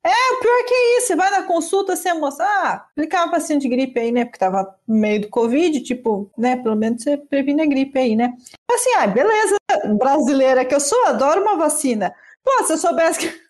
é, o pior que é isso, você vai na consulta, você, moça, ah, aplicar uma vacina de gripe aí, né, porque tava no meio do Covid, tipo, né, pelo menos você previne a gripe aí, né. Assim, ah, beleza, brasileira que eu sou, adoro uma vacina. Pô, se eu soubesse que.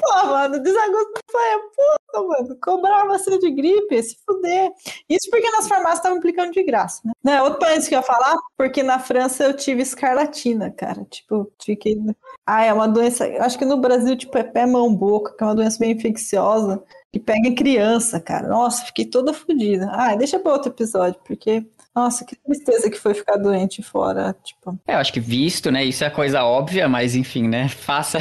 Pô, mano, desagosto foi, puta, mano, cobrar vacina de gripe, se fuder. Isso porque nas farmácias estavam aplicando de graça, né? né? Outro país que eu ia falar, porque na França eu tive escarlatina, cara. Tipo, fiquei. Ah, é uma doença. Acho que no Brasil, tipo, é pé, mão, boca, que é uma doença bem infecciosa, que pega em criança, cara. Nossa, fiquei toda fodida. Ah, deixa pra outro episódio, porque. Nossa, que tristeza que foi ficar doente fora, tipo.
É, eu acho que visto, né? Isso é coisa óbvia, mas enfim, né? Faça.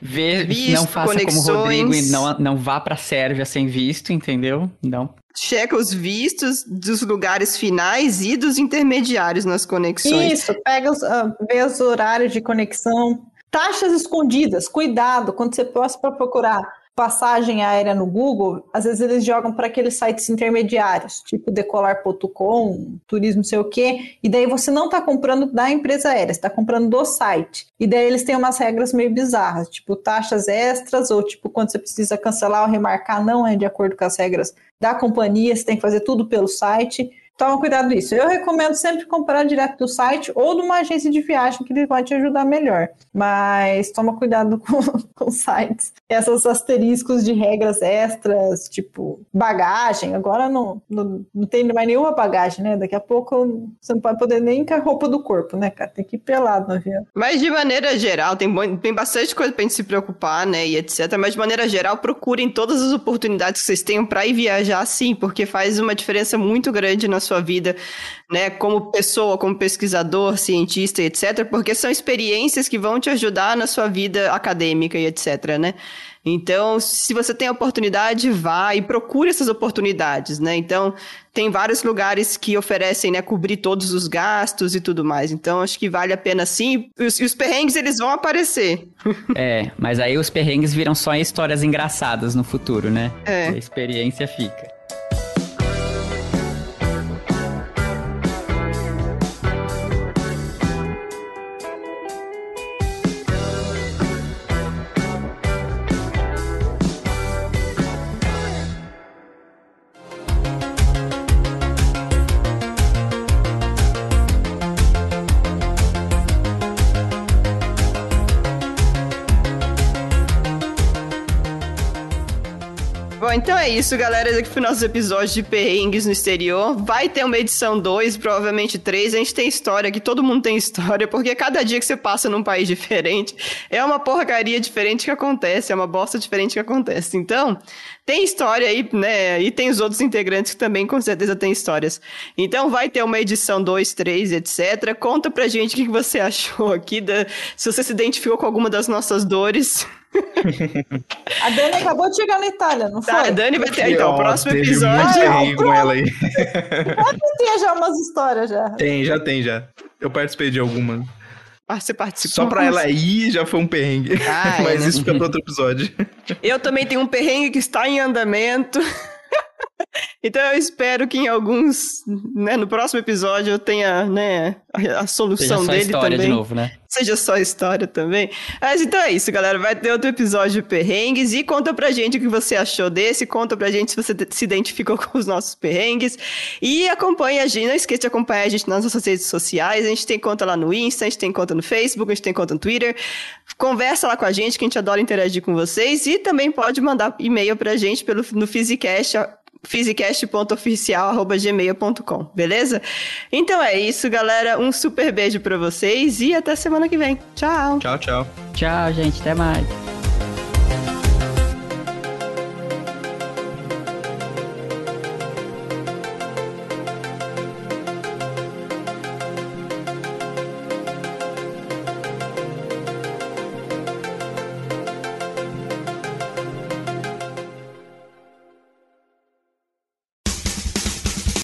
Vê,
Visto,
não faça como o Rodrigo e
conexões.
não, não vá pra Sérvia sem visto, entendeu? Não.
Checa os vistos dos lugares finais e dos intermediários nas conexões.
Isso, pega os, ah, vê os horários de conexão, Taxas escondidas, cuidado quando você passa para procurar passagem aérea no Google, às vezes eles jogam para aqueles sites intermediários, tipo decolar.com, turismo sei o quê, e daí você não está comprando da empresa aérea, você está comprando do site. E daí eles têm umas regras meio bizarras, tipo taxas extras, ou tipo quando você precisa cancelar ou remarcar, não é de acordo com as regras da companhia, você tem que fazer tudo pelo site. Toma cuidado disso. Eu recomendo sempre comprar direto do site ou de uma agência de viagem que vai te ajudar melhor. Mas toma cuidado com, com sites. Essas asteriscos de regras extras, tipo bagagem. Agora não, não, não tem mais nenhuma bagagem, né? Daqui a pouco você não pode poder nem com a roupa do corpo, né, cara? Tem que ir pelado no avião.
Mas de maneira geral, tem, tem bastante coisa pra gente se preocupar, né? E etc. Mas de maneira geral, procurem todas as oportunidades que vocês tenham para ir viajar sim, porque faz uma diferença muito grande na sua vida, né, como pessoa, como pesquisador, cientista, etc, porque são experiências que vão te ajudar na sua vida acadêmica e etc, né? Então, se você tem a oportunidade, vá e procure essas oportunidades, né? Então, tem vários lugares que oferecem, né, cobrir todos os gastos e tudo mais. Então, acho que vale a pena sim. E os, os perrengues, eles vão aparecer.
É, mas aí os perrengues viram só histórias engraçadas no futuro, né?
É.
A experiência fica.
É isso, galera. Esse aqui foi o nosso episódio de perrengues no exterior. Vai ter uma edição 2, provavelmente 3. A gente tem história aqui, todo mundo tem história, porque cada dia que você passa num país diferente é uma porcaria diferente que acontece, é uma bosta diferente que acontece. Então, tem história aí, né? E tem os outros integrantes que também com certeza têm histórias. Então vai ter uma edição 2, 3, etc. Conta pra gente o que você achou aqui, da... se você se identificou com alguma das nossas dores.
A Dani acabou de chegar na Itália, não tá, foi?
a Dani vai ter. Então, o próximo episódio.
Ah, com ela aí.
Pode ter já umas histórias já.
Tem, já tem já. Eu participei de alguma.
Ah, você participou?
Só pra ela ir já foi um perrengue. Ah, Mas é, isso fica para outro episódio.
Eu também tenho um perrengue que está em andamento. Então eu espero que em alguns, né, no próximo episódio eu tenha, né, a, a solução Seja só dele
história
também.
de novo, né?
Seja só história também. Mas então é isso, galera. Vai ter outro episódio de perrengues e conta pra gente o que você achou desse. Conta pra gente se você se identificou com os nossos perrengues. E acompanha a gente. Não esqueça de acompanhar a gente nas nossas redes sociais. A gente tem conta lá no Insta, a gente tem conta no Facebook, a gente tem conta no Twitter. Conversa lá com a gente, que a gente adora interagir com vocês. E também pode mandar e-mail pra gente pelo, no Physicast, physicast.oficial.gmail.com, beleza? Então é isso, galera. Um super beijo para vocês e até semana que vem. Tchau.
Tchau, tchau.
Tchau, gente. Até mais.